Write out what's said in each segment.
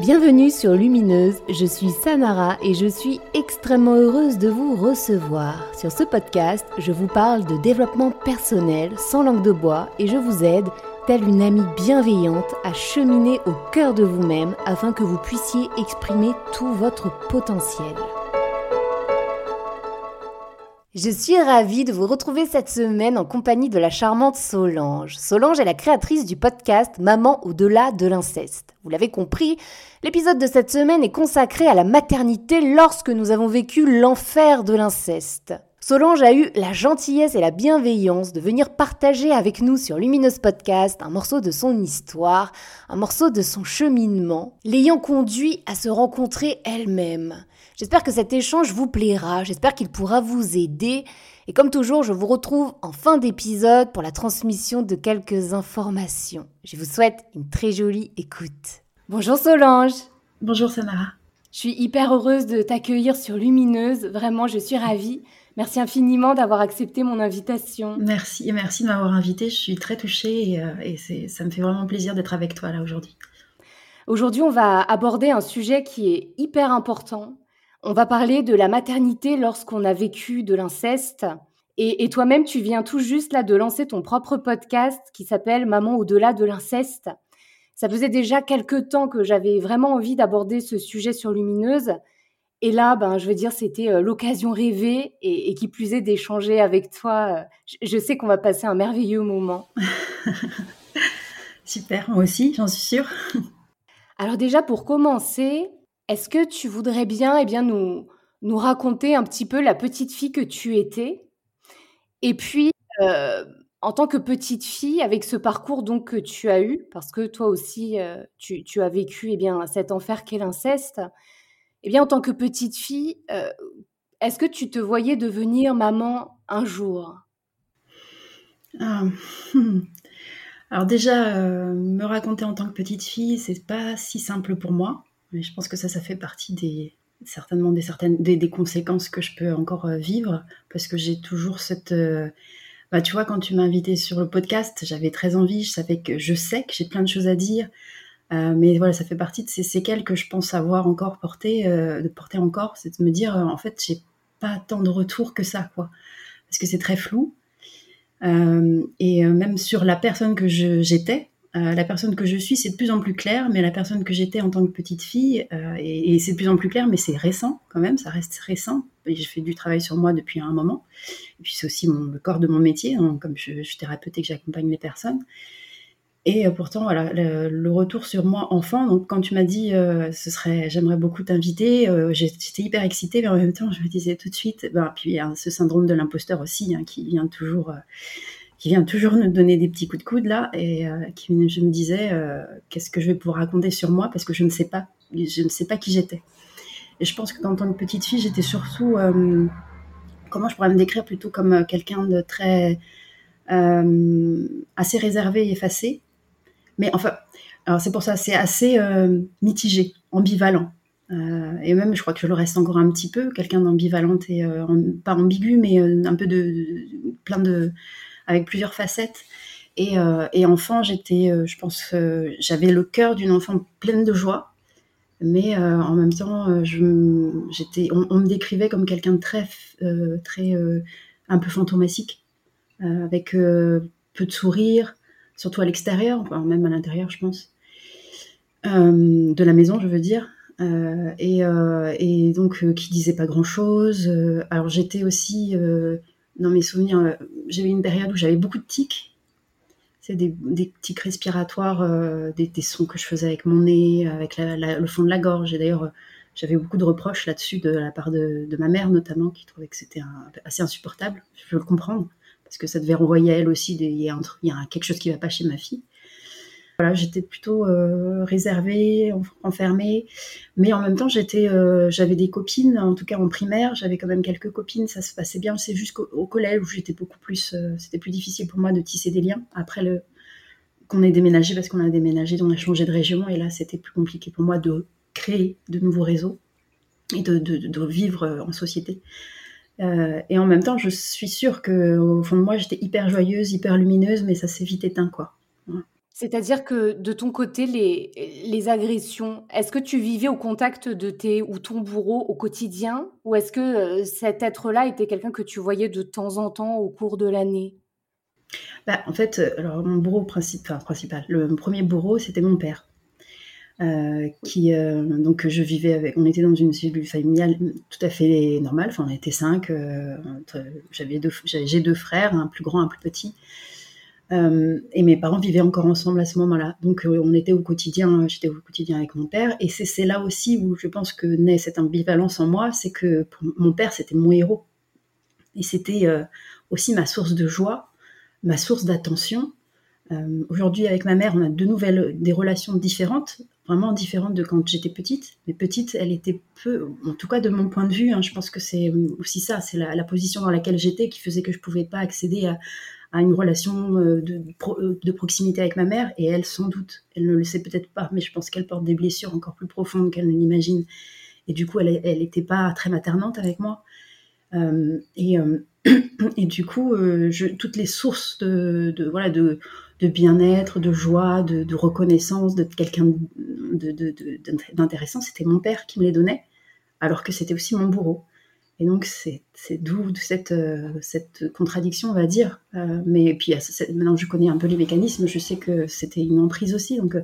Bienvenue sur Lumineuse, je suis Samara et je suis extrêmement heureuse de vous recevoir. Sur ce podcast, je vous parle de développement personnel sans langue de bois et je vous aide, telle une amie bienveillante, à cheminer au cœur de vous-même afin que vous puissiez exprimer tout votre potentiel. Je suis ravie de vous retrouver cette semaine en compagnie de la charmante Solange. Solange est la créatrice du podcast Maman au-delà de l'inceste. Vous l'avez compris, l'épisode de cette semaine est consacré à la maternité lorsque nous avons vécu l'enfer de l'inceste. Solange a eu la gentillesse et la bienveillance de venir partager avec nous sur Lumineuse Podcast un morceau de son histoire, un morceau de son cheminement, l'ayant conduit à se rencontrer elle-même. J'espère que cet échange vous plaira, j'espère qu'il pourra vous aider. Et comme toujours, je vous retrouve en fin d'épisode pour la transmission de quelques informations. Je vous souhaite une très jolie écoute. Bonjour Solange Bonjour Samara Je suis hyper heureuse de t'accueillir sur Lumineuse, vraiment je suis ravie. Merci infiniment d'avoir accepté mon invitation. Merci, et merci de m'avoir invitée. Je suis très touchée et, euh, ça me fait vraiment plaisir d'être avec toi là aujourd'hui. Aujourd'hui, on va aborder un sujet qui est hyper important, on va parler de la maternité lorsqu'on a vécu de l'inceste. Et, toi-même, tu viens tout juste là de lancer ton propre podcast qui s'appelle Maman au-delà de l'inceste. Ça faisait déjà quelques temps que j'avais vraiment envie d'aborder ce sujet sur Lumineuse. Et là, ben, je veux dire, c'était euh, l'occasion rêvée et, qui plus est d'échanger avec toi. Je, sais qu'on va passer un merveilleux moment. Super, moi aussi, j'en suis sûre. Alors déjà, pour commencer, est-ce que tu voudrais bien, eh bien nous, nous raconter un petit peu la petite fille que tu étais? Et puis, euh, en tant que petite fille, avec ce parcours donc que tu as eu, parce que toi aussi, euh, tu, as vécu eh bien, cet enfer qu'est l'inceste, eh bien, en tant que petite fille, euh, est-ce que tu te voyais devenir maman un jour? Ah, hmm. Alors déjà, me raconter en tant que petite fille, c'est pas si simple pour moi. Je pense que ça, ça fait partie des certainement des certaines des, conséquences que je peux encore euh, vivre parce que j'ai toujours cette euh, bah tu vois quand tu m'as invité sur le podcast j'avais très envie je savais que je sais que j'ai plein de choses à dire euh, mais voilà ça fait partie de ces séquelles que je pense avoir encore porté de porter encore c'est de me dire en fait j'ai pas tant de retours que ça quoi. Parce que c'est très flou. Et même sur la personne que j'étais euh, la personne que je suis, c'est de plus en plus clair, mais la personne que j'étais en tant que petite fille, euh, et, c'est de plus en plus clair, mais c'est récent quand même, ça reste récent. J'ai fait du travail sur moi depuis un moment. Et puis c'est aussi le corps de mon métier, hein, comme je, suis thérapeute et que j'accompagne les personnes. Et euh, pourtant, voilà, le, retour sur moi enfant. Donc, quand tu m'as dit, ce serait, j'aimerais beaucoup t'inviter, j'étais hyper excitée, mais en même temps, je me disais tout de suite, ben, puis il y a ce syndrome de l'imposteur aussi, hein, qui vient toujours qui vient toujours nous donner des petits coups de coude là et euh, qui je me disais euh, qu'est-ce que je vais pouvoir raconter sur moi parce que je ne sais pas je ne sais pas qui j'étais. Et je pense que qu'en tant que petite fille j'étais surtout euh, comment je pourrais me décrire plutôt comme quelqu'un de très assez réservé et effacé. Mais enfin alors c'est pour ça c'est assez mitigé ambivalent. Et même je crois que je le reste encore un petit peu quelqu'un d'ambivalente et pas ambigu mais un peu de plein de avec plusieurs facettes. Et, euh, enfant, j'étais, euh, je pense, j'avais le cœur d'une enfant pleine de joie, mais euh, en même temps, on, me décrivait comme quelqu'un de très, très, un peu fantomatique, avec peu de sourire, surtout à l'extérieur, même à l'intérieur, je pense, de la maison, je veux dire. et, et, donc qui disait pas grand chose. alors j'étais aussi dans mes souvenirs, euh, j'avais une période où j'avais beaucoup de tics. C'est des, tics respiratoires, euh, des, sons que je faisais avec mon nez, avec le fond de la gorge. Et d'ailleurs, j'avais beaucoup de reproches là-dessus de la part de, ma mère notamment, qui trouvait que c'était assez insupportable. Je peux le comprendre, parce que ça devait renvoyer à elle aussi, il y, a quelque chose qui ne va pas chez ma fille. Voilà, j'étais plutôt euh, réservée, enfermée, mais en même temps, euh, j'avais des copines, en tout cas en primaire, j'avais quand même quelques copines, ça se passait bien. C'est jusqu'au collège où j'étais beaucoup plus, euh, c'était plus difficile pour moi de tisser des liens. Après le qu'on ait déménagé, parce qu'on a déménagé, on a changé de région, et là, c'était plus compliqué pour moi de créer de nouveaux réseaux et de, de, vivre en société. et en même temps, je suis sûre que au fond de moi, j'étais hyper joyeuse, hyper lumineuse, mais ça s'est vite éteint, quoi C'est-à-dire que de ton côté, les, les agressions, est-ce que tu vivais au contact de tes ou ton bourreau au quotidien ou est-ce que euh, cet être-là était quelqu'un que tu voyais de temps en temps au cours de l'année? Bah, En fait, euh, alors mon bourreau principal, principal le premier bourreau, c'était mon père. Euh, qui donc je vivais avec on était dans une cellule familiale tout à fait normale enfin on était cinq j'avais deux j'ai deux frères un plus grand un plus petit euh, et mes parents vivaient encore ensemble à ce moment-là. Donc euh, on était au quotidien, j'étais au quotidien avec mon père. Et c'est là aussi où je pense que naît cette ambivalence en moi, c'est que mon père, c'était mon héros. Et c'était euh, aussi ma source de joie, ma source d'attention. Aujourd'hui, avec ma mère, on a de nouvelles, des relations différentes, vraiment différentes de quand j'étais petite. Mais petite, elle était peu, en tout cas de mon point de vue, hein, je pense que c'est aussi ça, c'est la, la, position dans laquelle j'étais qui faisait que je pouvais pas accéder à, à une relation euh, de, euh, de, proximité avec ma mère, et elle, sans doute, elle ne le sait peut-être pas, mais je pense qu'elle porte des blessures encore plus profondes qu'elle ne l'imagine. Et du coup, elle n'était pas très maternante avec moi. Euh, et, du coup, toutes les sources de, voilà, de, de bien-être, de joie, de, de reconnaissance de quelqu'un d'intéressant, c'était mon père qui me les donnait, alors que c'était aussi mon bourreau. Et donc, c'est d'où cette, euh, cette contradiction, on va dire. Euh, mais puis, maintenant je connais un peu les mécanismes, je sais que c'était une emprise aussi. Donc,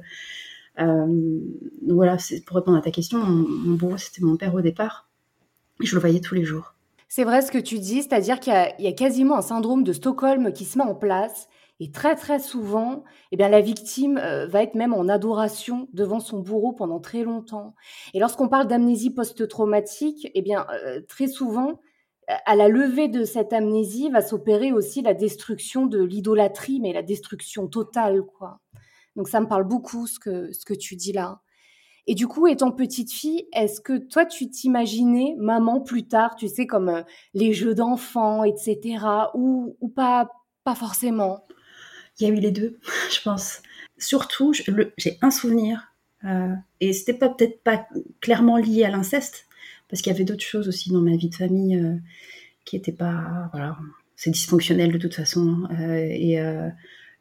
euh, voilà, pour répondre à ta question, mon, mon c'était mon père au départ. Je le voyais tous les jours. C'est vrai ce que tu dis, c'est-à-dire qu'il y, a quasiment un syndrome de Stockholm qui se met en place et très très souvent, eh bien, la victime euh, va être même en adoration devant son bourreau pendant très longtemps. Et lorsqu'on parle d'amnésie post-traumatique, eh bien, euh, très souvent, à la levée de cette amnésie va s'opérer aussi la destruction de l'idolâtrie, mais la destruction totale, quoi. Donc ça me parle beaucoup ce que, ce que tu dis là. Et du coup, étant petite fille, est-ce que toi, tu t'imaginais maman plus tard, tu sais, comme euh, les jeux d'enfants, etc., ou, ou pas, pas forcément? Il y a eu les deux, je pense. Surtout, j'ai un souvenir, euh, et c'était pas peut-être pas clairement lié à l'inceste, parce qu'il y avait d'autres choses aussi dans ma vie de famille euh, qui n'étaient pas, voilà, c'est dysfonctionnel de toute façon, hein. euh, et,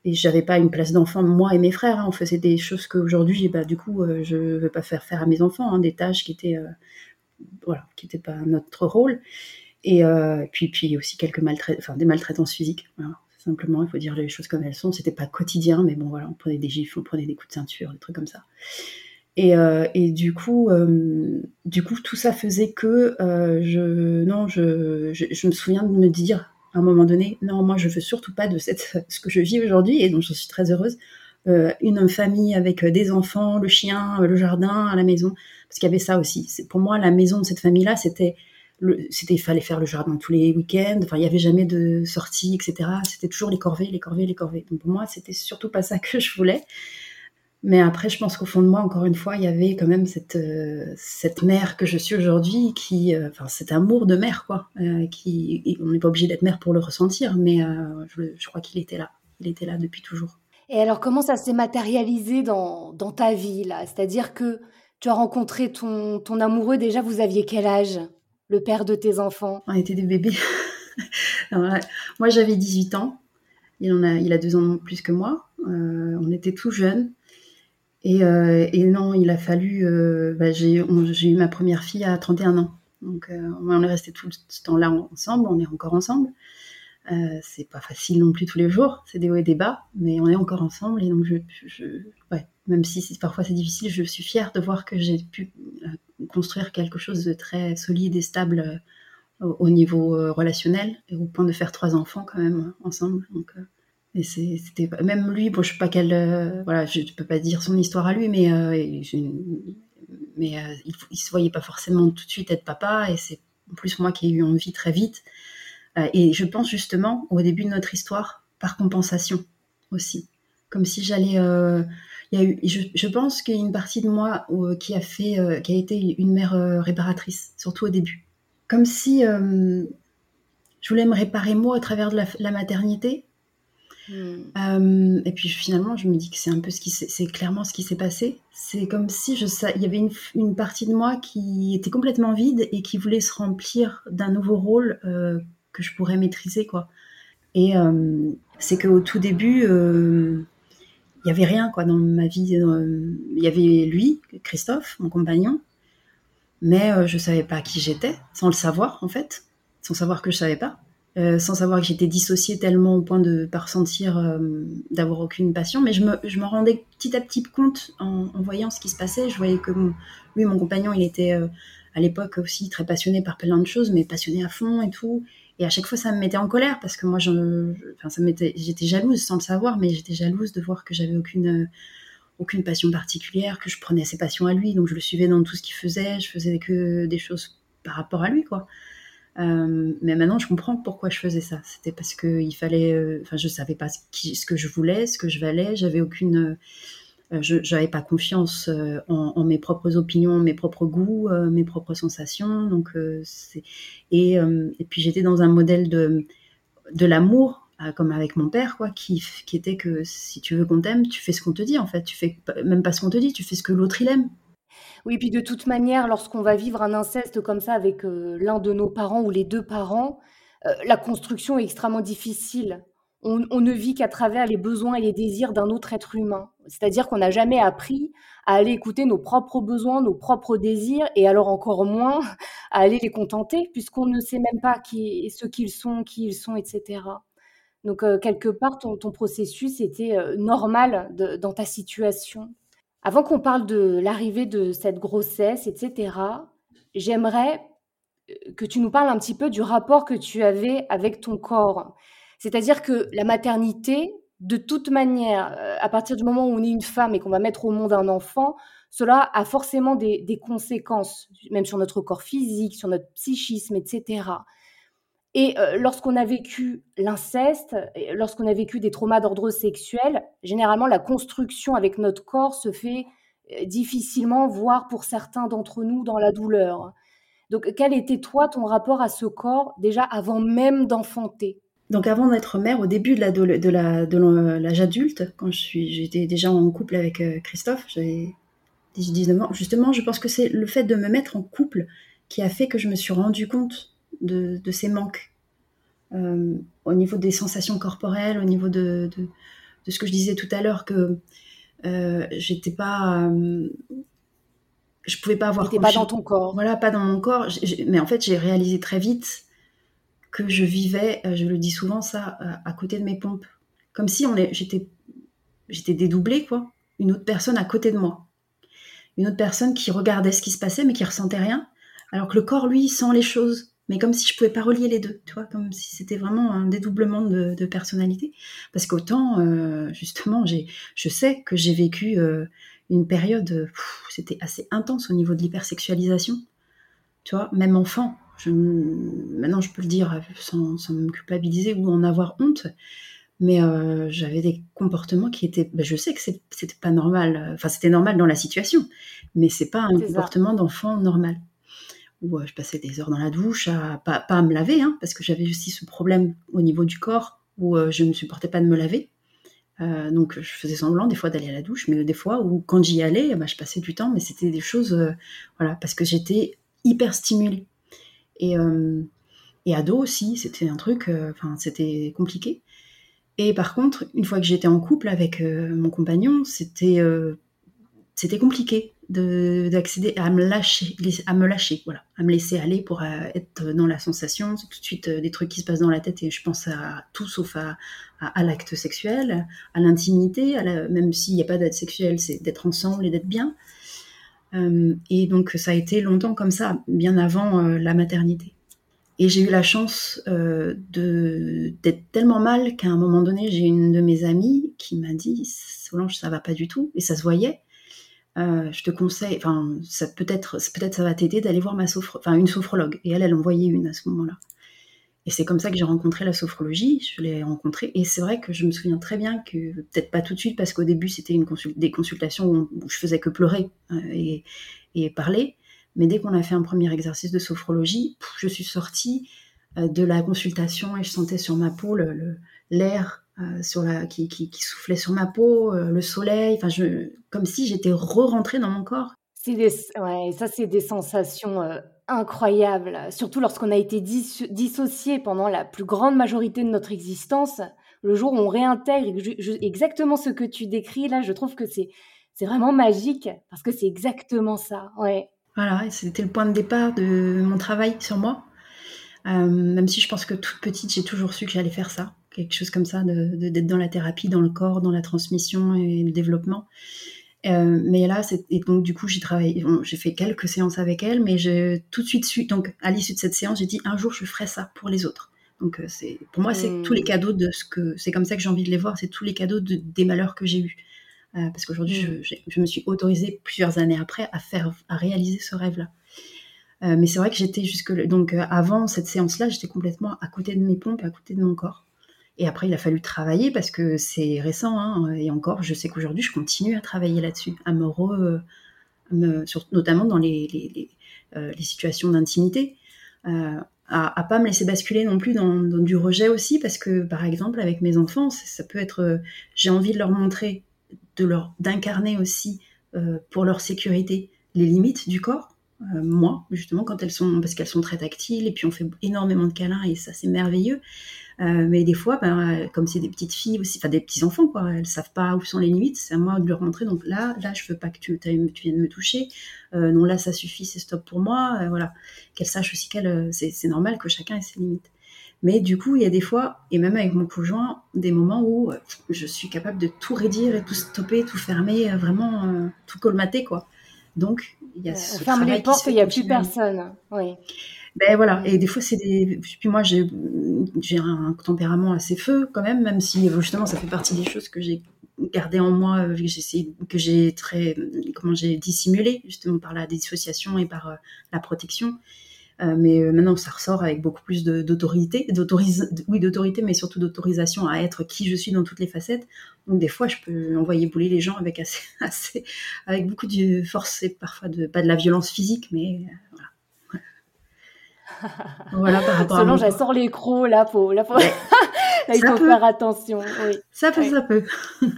et j'avais pas une place d'enfant moi et mes frères. Hein. on faisait des choses qu'aujourd'hui, bah du coup, euh, je veux pas faire faire à mes enfants, hein, des tâches qui n'étaient pas notre rôle. Et puis, puis aussi quelques maltraitances, des maltraitances physiques. Simplement, il faut dire les choses comme elles sont. C'était pas quotidien, mais bon, voilà, on prenait des gifles, on prenait des coups de ceinture, des trucs comme ça. Et, euh, et du coup, euh, du coup, tout ça faisait que euh, je, non, je, je, me souviens de me dire à un moment donné, non, moi, je veux surtout pas de cette, ce que je vis aujourd'hui et dont je suis très heureuse, une famille avec des enfants, le chien, le jardin la maison, parce qu'il y avait ça aussi. C'est pour moi la maison de cette famille-là, c'était c'était il fallait faire le jardin tous les week-ends. Enfin il y avait jamais de sortie etc c'était toujours les corvées les corvées les corvées. Donc pour moi c'était surtout pas ça que je voulais. Mais après je pense qu'au fond de moi encore une fois il y avait quand même cette euh, cette mère que je suis aujourd'hui qui euh, cet amour de mère quoi euh, qui on n'est pas obligé d'être mère pour le ressentir mais je, je, crois qu'il était là. Il était là depuis toujours. Et alors comment ça s'est matérialisé dans, dans ta vie là? C'est-à-dire que tu as rencontré ton, ton amoureux déjà vous aviez quel âge? Le père de tes enfants On était des bébés. moi, j'avais 18 ans. Il, en a, il a deux ans plus que moi. Euh, on était tout jeunes. Et, euh, non, il a fallu. Euh, bah, j'ai eu ma première fille à 31 ans. Donc, on est resté tout ce temps-là ensemble. On est encore ensemble. C'est pas facile non plus tous les jours, c'est des hauts et des bas, mais on est encore ensemble et donc je, ouais, même si parfois c'est difficile, je suis fière de voir que j'ai pu construire quelque chose de très solide et stable euh, au niveau relationnel et au point de faire trois enfants quand même ensemble. Donc, et c'était même lui, bon, je sais pas quelle, voilà, je peux pas dire son histoire à lui, mais mais il, il se voyait pas forcément tout de suite être papa et c'est en plus moi qui ai eu envie très vite. Euh, et je pense justement au début de notre histoire, par compensation aussi. Comme si j'allais. Euh, il y a eu, je, je pense qu'il y a une partie de moi euh, qui a fait, qui a été une mère réparatrice, surtout au début. Comme si je voulais me réparer moi à travers de la, maternité. Hmm. et puis finalement, je me dis que c'est un peu ce qui c'est clairement ce qui s'est passé. C'est comme si je, il y avait une, une, partie de moi qui était complètement vide et qui voulait se remplir d'un nouveau rôle que je pourrais maîtriser quoi. Et euh, c'est qu'au tout début, euh, il y avait rien quoi dans ma vie. Il y avait lui, Christophe, mon compagnon, mais je savais pas qui j'étais, sans le savoir en fait, sans savoir que je savais pas. Euh, sans savoir que j'étais dissociée tellement au point de pas ressentir euh, d'avoir aucune passion. Mais je me, je me, rendais petit à petit compte en, voyant ce qui se passait. Je voyais que lui, mon compagnon, il était euh, à l'époque aussi très passionné par plein de choses, mais passionné à fond et tout. Et à chaque fois, ça me mettait en colère parce que moi, je, enfin, ça j'étais jalouse sans le savoir, mais j'étais jalouse de voir que j'avais aucune aucune passion particulière, que je prenais ses passions à lui, donc je le suivais dans tout ce qu'il faisait, je faisais que des choses par rapport à lui, quoi. Euh, mais maintenant, je comprends pourquoi je faisais ça. C'était parce que il fallait. Euh, enfin, je savais pas ce, ce, que je voulais, ce que je valais. J'avais aucune. Euh, je n'avais pas confiance en, en, mes propres opinions, mes propres goûts, mes propres sensations. Donc, et, puis j'étais dans un modèle de de l'amour comme avec mon père, quoi, qui, était que si tu veux qu'on t'aime, tu fais ce qu'on te dit, en fait. Tu fais même pas ce qu'on te dit, tu fais ce que l'autre il aime. Oui, puis de toute manière, lorsqu'on va vivre un inceste comme ça avec euh, l'un de nos parents ou les deux parents, euh, la construction est extrêmement difficile. On, ne vit qu'à travers les besoins et les désirs d'un autre être humain. C'est-à-dire qu'on n'a jamais appris à aller écouter nos propres besoins, nos propres désirs, et alors encore moins à aller les contenter, puisqu'on ne sait même pas qui, ce qu'ils sont, qui ils sont, etc. Donc, euh, quelque part, ton, processus était normal dans ta situation. Avant qu'on parle de l'arrivée de cette grossesse, etc., j'aimerais euh, que tu nous parles un petit peu du rapport que tu avais avec ton corps. C'est-à-dire que la maternité, de toute manière, euh, à partir du moment où on est une femme et qu'on va mettre au monde un enfant, cela a forcément des, conséquences, même sur notre corps physique, sur notre psychisme, etc. Et euh, lorsqu'on a vécu l'inceste, lorsqu'on a vécu des traumas d'ordre sexuel, généralement la construction avec notre corps se fait euh, difficilement, voire pour certains d'entre nous dans la douleur. Donc quel était toi ton rapport à ce corps déjà avant même d'enfanter? Donc avant d'être mère, au début de l'âge de la, de adulte, quand j'étais déjà en couple avec euh, Christophe, j'avais 19 ans, justement, je pense que c'est le fait de me mettre en couple qui a fait que je me suis rendu compte de, ces manques. Euh, au niveau des sensations corporelles, au niveau de, ce que je disais tout à l'heure, que euh, j'étais pas. Euh, je pouvais pas avoir. pas dans ton corps. Voilà, pas dans mon corps. mais en fait, j'ai réalisé très vite que je vivais, je le dis souvent, ça, à, côté de mes pompes. Comme si on j'étais, j'étais dédoublée, quoi. Une autre personne à côté de moi. Une autre personne qui regardait ce qui se passait, mais qui ressentait rien. Alors que le corps, lui, sent les choses mais comme si je pouvais pas relier les deux, tu vois, comme si c'était vraiment un dédoublement de, personnalité. Parce qu'autant, euh, justement, j'ai, je sais que j'ai vécu euh, une période, c'était assez intense au niveau de l'hypersexualisation, tu vois, même enfant. Je, maintenant, je peux le dire sans, sans me culpabiliser ou en avoir honte, mais euh, j'avais des comportements qui étaient, ben, je sais que c'était pas normal, enfin c'était normal dans la situation, mais c'est pas un comportement d'enfant normal où euh, je passais des heures dans la douche, à, pas, pas à me laver, hein, parce que j'avais aussi ce problème au niveau du corps où euh, je ne supportais pas de me laver. Euh, donc je faisais semblant des fois d'aller à la douche, mais des fois où quand j'y allais, bah, je passais du temps, mais c'était des choses, voilà, parce que j'étais hyper stimulée. Et, et ado aussi, c'était un truc, enfin c'était compliqué. Et par contre, une fois que j'étais en couple avec mon compagnon, c'était c'était compliqué d'accéder à me lâcher, à me lâcher, voilà, à me laisser aller pour euh, être dans la sensation. C'est tout de suite euh, des trucs qui se passent dans la tête et je pense à tout sauf à, à, l'acte sexuel, à l'intimité, même s'il n'y a pas d'acte sexuel, c'est d'être ensemble et d'être bien. Euh, et donc ça a été longtemps comme ça, bien avant la maternité. Et j'ai eu la chance d'être tellement mal qu'à un moment donné, j'ai une de mes amies qui m'a dit Solange, ça va pas du tout, et ça se voyait. Euh, je te conseille, enfin, ça peut-être, peut-être ça va t'aider d'aller voir ma sophro, une sophrologue. Et elle, elle envoyait une à ce moment-là. Et c'est comme ça que j'ai rencontré la sophrologie. Je l'ai rencontrée. Et c'est vrai que je me souviens très bien que, peut-être pas tout de suite, parce qu'au début, c'était des consultations où, je faisais que pleurer euh, et, parler. Mais dès qu'on a fait un premier exercice de sophrologie, je suis sortie euh, de la consultation et je sentais sur ma peau l'air euh, qui, soufflait sur ma peau, le soleil, comme si j'étais re-rentrée dans mon corps. Des, ça, c'est des sensations incroyables, surtout lorsqu'on a été dissocié pendant la plus grande majorité de notre existence. le jour où on réintègre exactement ce que tu décris là, je trouve que c'est vraiment magique parce que c'est exactement ça. Ouais. Voilà, c'était le point de départ de mon travail sur moi. Euh, même si je pense que toute petite, j'ai toujours su que j'allais faire ça, quelque chose comme ça, d'être de, d'être dans la thérapie, dans le corps, dans la transmission et le développement. Euh, mais là, et donc du coup, j'ai travaillé, j'ai fait quelques séances avec elle, mais j'ai tout de suite su, donc à l'issue de cette séance, j'ai dit un jour je ferai ça pour les autres. Donc euh, c'est, pour moi, c'est tous les mmh. cadeaux de ce que, c'est comme ça que j'ai envie de les voir, c'est tous les cadeaux de, des malheurs que j'ai eus. Euh, parce qu'aujourd'hui, je, mmh. je, me suis autorisée plusieurs années après à faire, à réaliser ce rêve-là. Euh, mais c'est vrai que j'étais jusque donc avant cette séance-là, j'étais complètement à côté de mes pompes, à côté de mon corps. Et après, il a fallu travailler parce que c'est récent. Hein, et encore, je sais qu'aujourd'hui, je continue à travailler là-dessus, à me, re, me notamment dans les, les, les situations d'intimité. Euh, à, à pas me laisser basculer non plus dans, du rejet aussi parce que par exemple avec mes enfants ça peut être j'ai envie de leur montrer de leur d'incarner aussi euh, pour leur sécurité les limites du corps. Euh, moi, justement, quand elles sont, parce qu'elles sont très tactiles, et puis on fait énormément de câlins, et ça c'est merveilleux. Euh, mais des fois, ben, comme c'est des petites filles aussi, enfin des petits enfants, quoi, elles savent pas où sont les limites. C'est à moi de leur montrer. Donc là, là, je veux pas que tu, tu viennes me toucher. non, là, ça suffit, c'est stop pour moi. voilà, qu'elles sachent aussi qu'elles, c'est normal que chacun ait ses limites. Mais du coup, il y a des fois, et même avec mon conjoint, des moments où euh, je suis capable de tout rédire et tout stopper, tout fermer, euh, vraiment euh, tout colmater, quoi. Donc, il y a ce On ferme les portes, il n'y a plus personne. Oui. Ben voilà, et des fois c'est des. Puis moi j'ai un tempérament assez feu quand même, même si justement ça fait partie des choses que j'ai gardées en moi, que j'ai que très comment j'ai dissimulé justement par la dissociation et par la protection. Euh, mais euh, maintenant, ça ressort avec beaucoup plus d'autorité, oui, d'autorité, mais surtout d'autorisation à être qui je suis dans toutes les facettes. Donc, des fois, je peux envoyer bouler les gens avec assez, assez avec beaucoup de force et parfois de, pas de la violence physique, mais euh, voilà. Voilà par rapport Solange, à sort les crocs, là, faut, là, faut... là il faut faire attention. Oui. Ça peut, ça peut.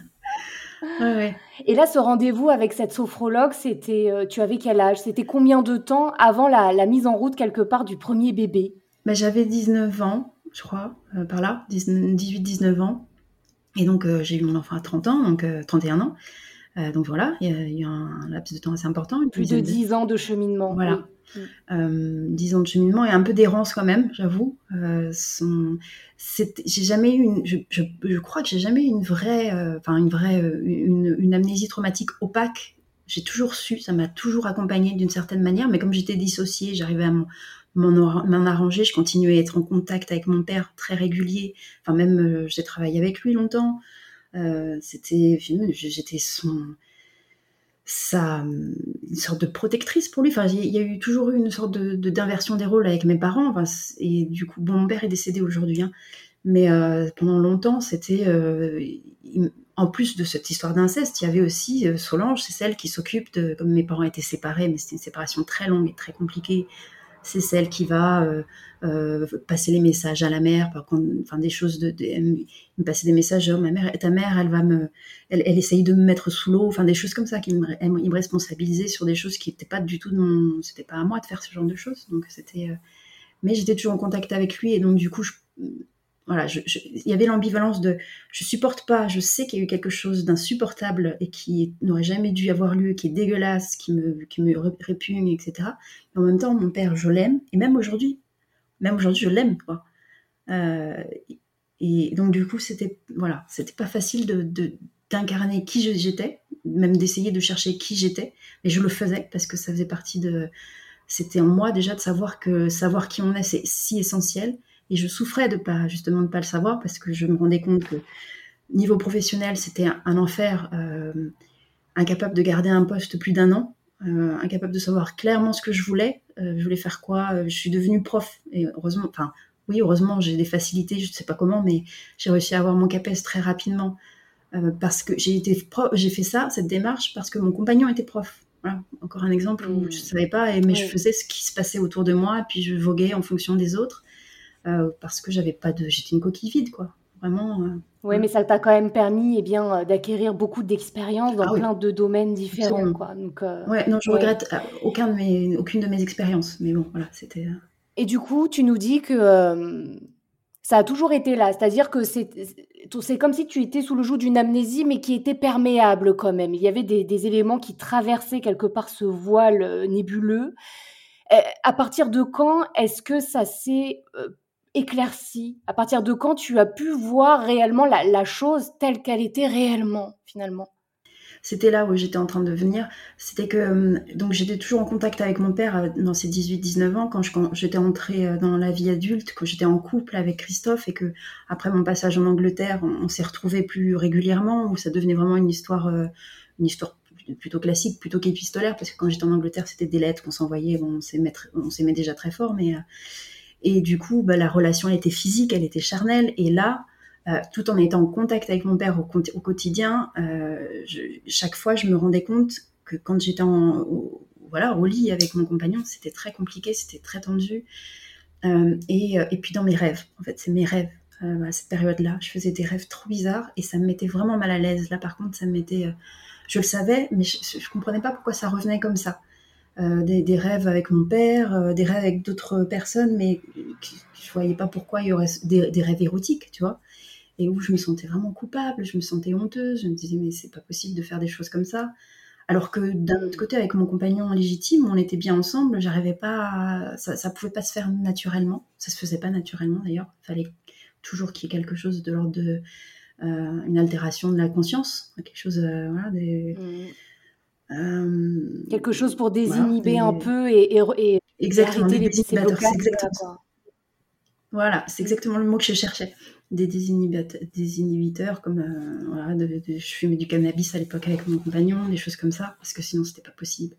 Et là, ce rendez-vous avec cette sophrologue, c'était, euh, tu avais quel âge? C'était combien de temps avant la, mise en route quelque part du premier bébé? Ben, J'avais 19 ans, je crois, euh, par là, 18-19 ans. Et donc, euh, j'ai eu mon enfant à 30 ans, donc 31 ans. donc voilà, il y, a eu un laps de temps assez important. Plus de 10 ans de cheminement. Voilà. Euh, 10 ans de cheminement et un peu d'errance quand même, j'avoue. Euh, j'ai jamais eu je, crois que j'ai jamais eu une vraie, euh, enfin une vraie, euh, une, amnésie traumatique opaque. J'ai toujours su, ça m'a toujours accompagnée d'une certaine manière, mais comme j'étais dissociée, j'arrivais à m'en arranger, je continuais à être en contact avec mon père très régulier. Enfin même, j'ai travaillé avec lui longtemps. C'était, j'étais son ça, une sorte de protectrice pour lui. Enfin, il y a eu toujours eu une sorte de, d'inversion des rôles avec mes parents. et du coup, bon, mon père est décédé aujourd'hui, hein, mais euh, pendant longtemps, c'était euh, en plus de cette histoire d'inceste, il y avait aussi euh, Solange, c'est celle qui s'occupe de, comme mes parents étaient séparés, mais c'était une séparation très longue et très compliquée c'est celle qui va euh, euh, passer les messages à la mère, par contre, enfin des choses de, me passer des messages, oh, ma mère, ta mère, elle va me, elle, elle essaye de me mettre sous l'eau, enfin des choses comme ça qui me, me responsabilisait sur des choses qui n'étaient pas du tout mon, c'était pas à moi de faire ce genre de choses, donc c'était, euh, mais j'étais toujours en contact avec lui et donc du coup je, voilà, il y avait l'ambivalence de je supporte pas, je sais qu'il y a eu quelque chose d'insupportable et qui n'aurait jamais dû avoir lieu, qui est dégueulasse, qui me, qui me répugne, etc. Et en même temps, mon père, je l'aime, et même aujourd'hui, même aujourd'hui, je l'aime, quoi. Euh, et donc, du coup, c'était voilà, c'était pas facile de, d'incarner qui j'étais, même d'essayer de chercher qui j'étais, mais je le faisais parce que ça faisait partie de. C'était en moi déjà de savoir que savoir qui on est, c'est si essentiel et je souffrais de pas, justement, de pas le savoir parce que je me rendais compte que niveau professionnel, c'était un, enfer, euh, incapable de garder un poste plus d'un an, euh, incapable de savoir clairement ce que je voulais. Euh, je voulais faire quoi Je suis devenue prof et heureusement, enfin, oui, heureusement, j'ai des facilités, je ne sais pas comment, mais j'ai réussi à avoir mon CAPES très rapidement parce que j'ai été j'ai fait ça, cette démarche, parce que mon compagnon était prof. Voilà, encore un exemple où je ne mmh. savais pas, mais je faisais ce qui se passait autour de moi, et puis je voguais en fonction des autres. Euh, parce que j'avais pas de, j'étais une coquille vide, quoi. Vraiment. Euh, oui, mais ça t'a quand même permis, eh bien, euh, d'acquérir beaucoup d'expériences dans ah plein de domaines différents, quoi. Donc. ouais, non, je regrette aucun de mes, aucune de mes expériences, mais bon, voilà, c'était. Et du coup, tu nous dis que Ça a toujours été là, c'est-à-dire que c'est c'est comme si tu étais sous le joug d'une amnésie, mais qui était perméable quand même. Il y avait des, éléments qui traversaient quelque part ce voile nébuleux. À partir de quand est-ce que ça s'est éclairci À partir de quand tu as pu voir réellement la chose telle qu'elle était réellement, finalement? C'était là où j'étais en train de venir. C'était que euh, donc j'étais toujours en contact avec mon père euh, dans ses 18-19 ans quand j'étais entrée euh, dans la vie adulte, quand j'étais en couple avec Christophe et que après mon passage en Angleterre, on, s'est retrouvés plus régulièrement où ça devenait vraiment une histoire une histoire plutôt classique plutôt qu'épistolaire parce que quand j'étais en Angleterre, c'était des lettres qu'on s'envoyait, on s'aimait déjà très fort mais et du coup, bah, la relation elle était physique, elle était charnelle et là euh, tout en étant en contact avec mon père au, quotidien, euh, chaque fois, je me rendais compte que quand j'étais au, voilà, au lit avec mon compagnon, c'était très compliqué, c'était très tendu. Euh, et, puis dans mes rêves, en fait, c'est mes rêves. à cette période-là, je faisais des rêves trop bizarres et ça me mettait vraiment mal à l'aise. Là, par contre, ça me mettait. je le savais, mais je, ne comprenais pas pourquoi ça revenait comme ça. Des, rêves avec mon père, des rêves avec d'autres personnes, mais je voyais pas pourquoi il y aurait des, rêves érotiques, tu vois et où je me sentais vraiment coupable, je me sentais honteuse, je me disais mais c'est pas possible de faire des choses comme ça. Alors que d'un autre côté, avec mon compagnon légitime, on était bien ensemble, j'arrivais pas, ça, ça pouvait pas se faire naturellement, ça se faisait pas naturellement d'ailleurs, il fallait toujours qu'il y ait quelque chose de l'ordre de euh, une altération de la conscience, quelque chose, euh, voilà, des, mmh. Euh, quelque chose pour désinhiber un peu et, et, exactement, arrêter les, exactement. Voilà, c'est exactement le mot que je cherchais des désinhibiteurs, comme euh, voilà, je fumais du cannabis à l'époque avec mon compagnon, des choses comme ça, parce que sinon c'était pas possible.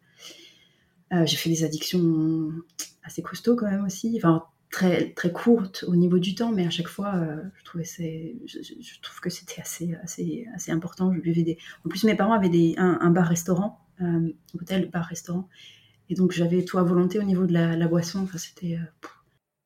Euh, j'ai fait des addictions assez costauds quand même aussi, enfin très très courtes au niveau du temps, mais à chaque fois euh, je trouvais je, je, trouve que c'était assez assez assez important. Je buvais des, en plus mes parents avaient des, un, bar-restaurant, hôtel bar-restaurant, et donc j'avais tout à volonté au niveau de la, boisson. Enfin c'était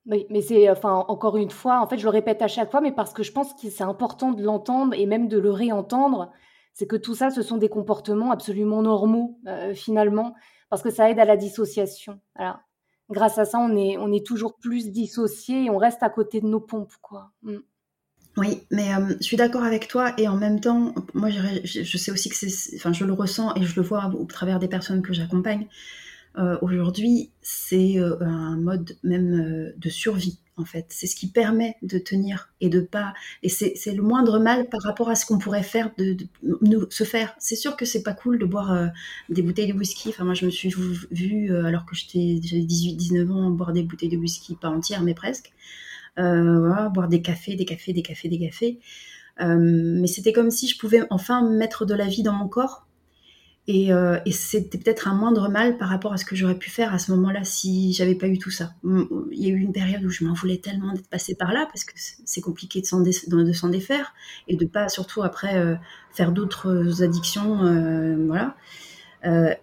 oui, mais c'est, enfin, encore une fois, en fait, je le répète à chaque fois, mais parce que je pense que c'est important de l'entendre et même de le réentendre, c'est que tout ça, ce sont des comportements absolument normaux, euh, finalement, parce que ça aide à la dissociation. Voilà. Grâce à ça, on est, on est toujours plus dissocié et on reste à côté de nos pompes, quoi. Mm. Oui, mais euh, je suis d'accord avec toi et en même temps, moi, je, sais aussi que c'est, enfin, je le ressens et je le vois au travers des personnes que j'accompagne. Euh, aujourd'hui, c'est euh, un mode même de survie en fait. C'est ce qui permet de tenir et de pas. Et c'est le moindre mal par rapport à ce qu'on pourrait faire, de, se faire. C'est sûr que c'est pas cool de boire des bouteilles de whisky. Enfin, moi, je me suis vue, alors que j'étais j'avais 18-19 ans, boire des bouteilles de whisky, pas entières, mais presque. Voilà, boire des cafés, des cafés, des cafés, des cafés. mais c'était comme si je pouvais enfin mettre de la vie dans mon corps euh, et, c'était peut-être un moindre mal par rapport à ce que j'aurais pu faire à ce moment-là si j'avais pas eu tout ça. Il y a eu une période où je m'en voulais tellement d'être passée par là parce que c'est compliqué de s'en, défaire et de pas surtout après euh, faire d'autres addictions, euh, voilà.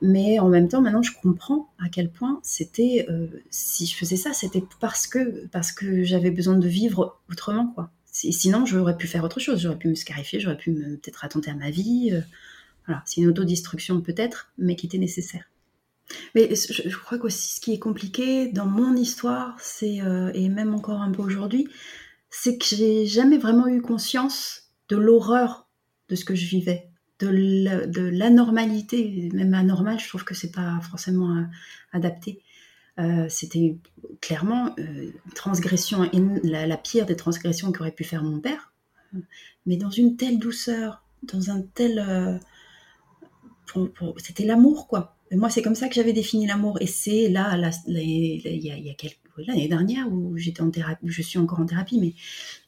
mais en même temps, maintenant, je comprends à quel point c'était, si je faisais ça, c'était parce que parce que j'avais besoin de vivre autrement, quoi. Sinon, j'aurais pu faire autre chose. J'aurais pu me scarifier, j'aurais pu peut-être attenter à ma vie. C'est une autodestruction peut-être, mais qui était nécessaire. Mais je, crois qu'aussi ce qui est compliqué dans mon histoire, c'est euh, et même encore un peu aujourd'hui, c'est que j'ai jamais vraiment eu conscience de l'horreur de ce que je vivais, de l'anormalité, même anormal, je trouve que c'est pas forcément euh, adapté. Euh, c'était clairement transgression, la, pire des transgressions qu'aurait pu faire mon père, mais dans une telle douceur, dans un tel c'était l'amour, quoi. moi, c'est comme ça que j'avais défini l'amour. Et c'est là, il y a, quelques l'année dernière où j'étais en thérapie, je suis encore en thérapie, mais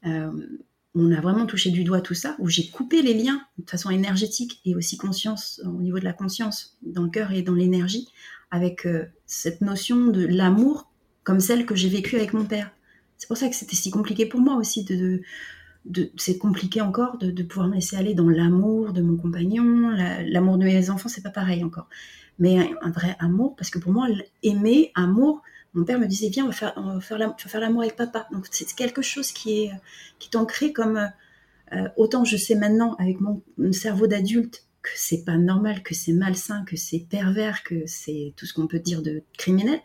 euh, on a vraiment touché du doigt tout ça, où j'ai coupé les liens de façon énergétique et aussi conscience au niveau de la conscience, dans le cœur et dans l'énergie, avec euh, cette notion de l'amour comme celle que j'ai vécue avec mon père. C'est pour ça que c'était si compliqué pour moi aussi de c'est compliqué encore de, pouvoir me laisser aller dans l'amour de mon compagnon, l'amour de mes enfants, c'est pas pareil encore. Mais un, vrai amour, parce que pour moi, aimer, amour, mon père me disait viens, on va faire, on faire l'amour avec papa. Donc c'est quelque chose qui est, qui est ancré comme euh, autant je sais maintenant avec mon, cerveau d'adulte que c'est pas normal, que c'est malsain, que c'est pervers, que c'est tout ce qu'on peut dire de criminel.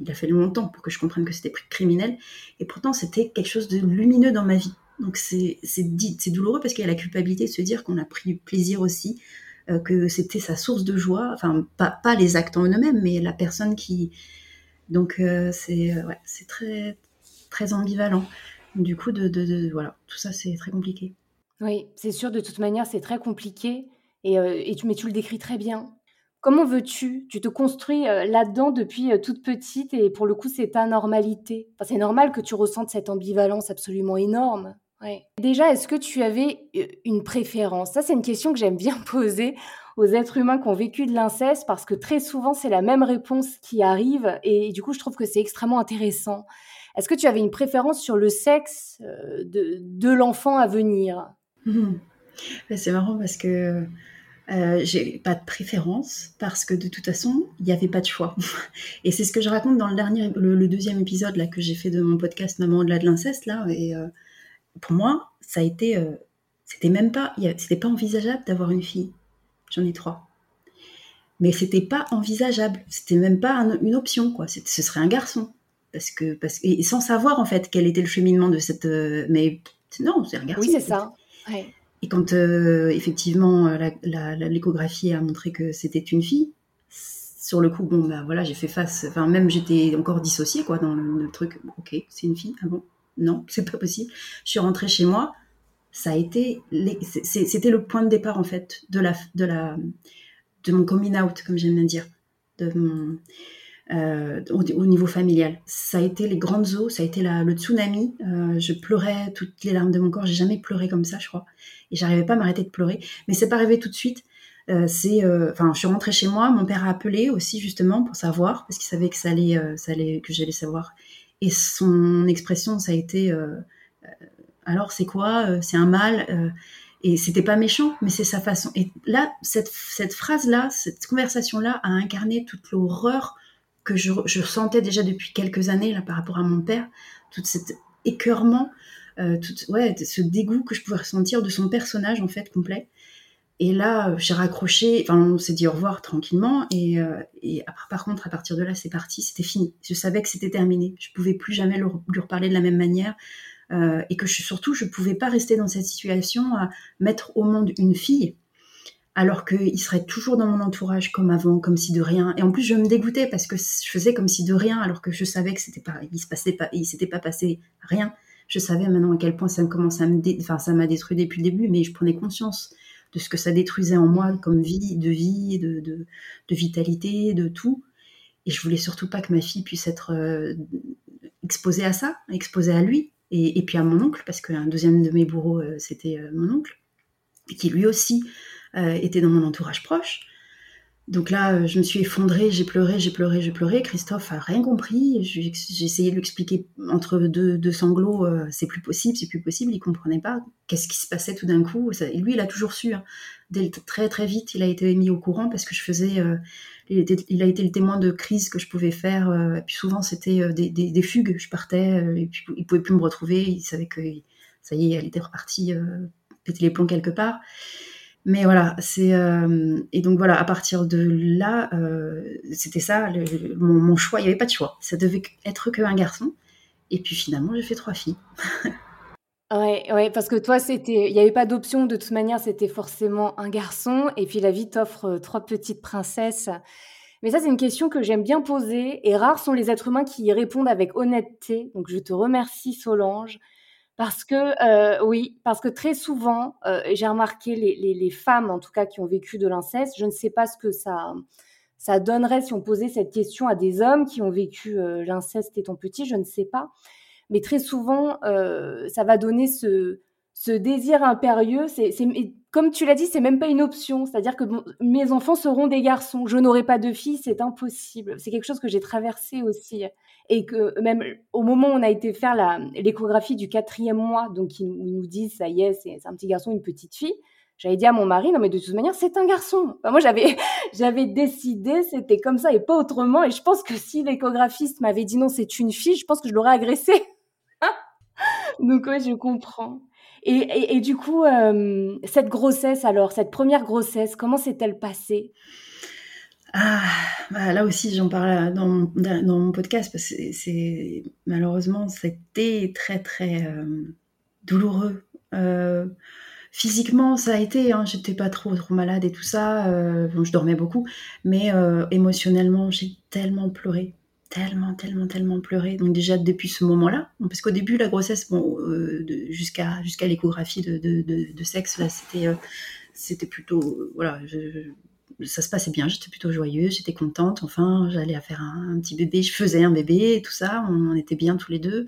il a fallu longtemps pour que je comprenne que c'était criminel. Et pourtant, c'était quelque chose de lumineux dans ma vie. Donc c'est douloureux parce qu'il y a la culpabilité de se dire qu'on a pris plaisir aussi, euh, que c'était sa source de joie. Enfin, pas, pas les actes en eux-mêmes, mais la personne qui. Donc euh, c'est c'est très très ambivalent. Du coup, de, de, voilà, tout ça c'est très compliqué. Oui, c'est sûr. De toute manière, c'est très compliqué. Et, et tu, mais tu le décris très bien. Comment veux-tu Tu te construis euh, là-dedans depuis euh, toute petite et pour le coup, c'est ta normalité? Enfin, c'est normal que tu ressentes cette ambivalence absolument énorme. Déjà, est-ce que tu avais une préférence? Ça, c'est une question que j'aime bien poser aux êtres humains qui ont vécu de l'inceste parce que très souvent, c'est la même réponse qui arrive et du coup, je trouve que c'est extrêmement intéressant. Est-ce que tu avais une préférence sur le sexe de, l'enfant à venir? Mmh. C'est marrant parce que euh, j'ai pas de préférence parce que de toute façon, il n'y avait pas de choix. et c'est ce que je raconte dans le dernier, le, deuxième épisode là que j'ai fait de mon podcast Maman au-delà de l'inceste là. Et euh, pour moi, ça a été, euh, c'était même pas, c'était pas envisageable d'avoir une fille. J'en ai trois. Mais c'était pas envisageable. C'était même pas une option quoi. Ce serait un garçon parce que parce et sans savoir en fait quel était le cheminement de cette. mais non, c'est un garçon. Oui, c'est ça. Ouais. Et quand euh, effectivement euh, l'échographie a montré que c'était une fille, sur le coup, bon, bah voilà, j'ai fait face. Enfin, même j'étais encore dissociée, quoi, dans le, truc. ok, c'est une fille. Ah bon Non, c'est pas possible. Je suis rentrée chez moi. Ça a été, c'était le point de départ en fait de la, de la, de mon coming out, comme j'aime bien dire, euh, au, niveau familial. Ça a été les grandes eaux, ça a été la, le tsunami. Euh, je pleurais toutes les larmes de mon corps. J'ai jamais pleuré comme ça, je crois. Et j'arrivais pas à m'arrêter de pleurer. Mais c'est pas arrivé tout de suite. Euh, c'est, enfin, je suis rentrée chez moi. Mon père a appelé aussi justement pour savoir parce qu'il savait que ça allait, que j'allais savoir. Et son expression, ça a été alors c'est quoi C'est un mal et c'était pas méchant, mais c'est sa façon. Et là, cette, cette phrase-là, cette conversation-là a incarné toute l'horreur que je, je, sentais déjà depuis quelques années là, par rapport à mon père, tout cet écœurement, euh, tout, ouais, ce dégoût que je pouvais ressentir de son personnage en fait complet. Et là, euh, j'ai raccroché, enfin, on s'est dit au revoir tranquillement. Et, euh, par contre, à partir de là, c'est parti, c'était fini. Je savais que c'était terminé. Je pouvais plus jamais lui reparler de la même manière. Euh, et que surtout, je pouvais pas rester dans cette situation à mettre au monde une fille alors qu'il serait toujours dans mon entourage comme avant, comme si de rien. Et en plus, je me dégoûtais parce que je faisais comme si de rien, alors que je savais que c'était pas, il se passait pas, il s'était pas passé rien. Je savais maintenant à quel point ça commençait à me, enfin, ça m'a détruit depuis le début, mais je prenais conscience de ce que ça détruisait en moi comme vie, de vie, de, de, vitalité, de tout. Et je voulais surtout pas que ma fille puisse être euh, exposée à ça, exposée à lui, et, puis à mon oncle, parce qu'un deuxième de mes bourreaux, euh, c'était euh, mon oncle, qui lui aussi était dans mon entourage proche. Donc là, euh, je me suis effondrée, j'ai pleuré, j'ai pleuré, j'ai pleuré. Christophe a rien compris. J'ai essayé de lui expliquer entre deux, sanglots, euh, c'est plus possible, c'est plus possible. Il comprenait pas qu'est-ce qui se passait tout d'un coup. Et lui, il a toujours su. Hein. Dès, très très vite, il a été mis au courant parce que je faisais. il, a été le témoin de crise que je pouvais faire. et puis souvent, c'était des, fugues. Je partais et puis il pouvait plus me retrouver. Il savait que ça y est, elle était repartie, péter les plombs quelque part. Mais voilà, c'est euh, et donc voilà, à partir de là, euh, c'était ça mon, choix. Il n'y avait pas de choix. Ça devait être qu'un garçon. Et puis finalement, j'ai fait trois filles. ouais, ouais, parce que toi, c'était, il n'y avait pas d'option. De toute manière, c'était forcément un garçon. Et puis la vie t'offre euh, trois petites princesses. Mais ça, c'est une question que j'aime bien poser. Et rares sont les êtres humains qui y répondent avec honnêteté. Donc je te remercie, Solange. Parce que euh, oui, parce que très souvent, euh, j'ai remarqué les, femmes, en tout cas, qui ont vécu de l'inceste. Je ne sais pas ce que ça ça donnerait si on posait cette question à des hommes qui ont vécu euh, l'inceste étant petits. Je ne sais pas, mais très souvent, ça va donner ce ce désir impérieux. C'est comme tu l'as dit, c'est même pas une option. C'est-à-dire que mes enfants seront des garçons. Je n'aurai pas de filles, c'est impossible. C'est quelque chose que j'ai traversé aussi et que même au moment où on a été faire l'échographie du quatrième mois, donc ils, nous disent ça y est, c'est un petit garçon, une petite fille. J'avais dit à mon mari, non mais de toute manière, c'est un garçon. moi, j'avais, j'avais décidé, c'était comme ça et pas autrement. Et je pense que si l'échographiste m'avait dit non, c'est une fille, je pense que je l'aurais agressé. Donc ouais, je comprends. Et, et, du coup, euh, cette grossesse alors, cette première grossesse, comment s'est-elle passée? Ah, bah, là aussi, j'en parle dans mon, dans mon podcast parce que malheureusement, c'était très très euh, douloureux. Euh, physiquement, ça a été, hein, j'étais pas trop trop malade et tout ça, euh, je dormais beaucoup, mais émotionnellement, j'ai tellement pleuré, tellement, tellement, tellement pleuré. Donc déjà depuis ce moment-là, parce qu'au début, la grossesse, bon, jusqu'à jusqu'à l'échographie de, de, sexe, là, c'était c'était plutôt, voilà, ça se passait bien, j'étais plutôt joyeuse, j'étais contente, enfin, j'allais faire un, petit bébé, je faisais un bébé et tout ça, on, était bien tous les deux,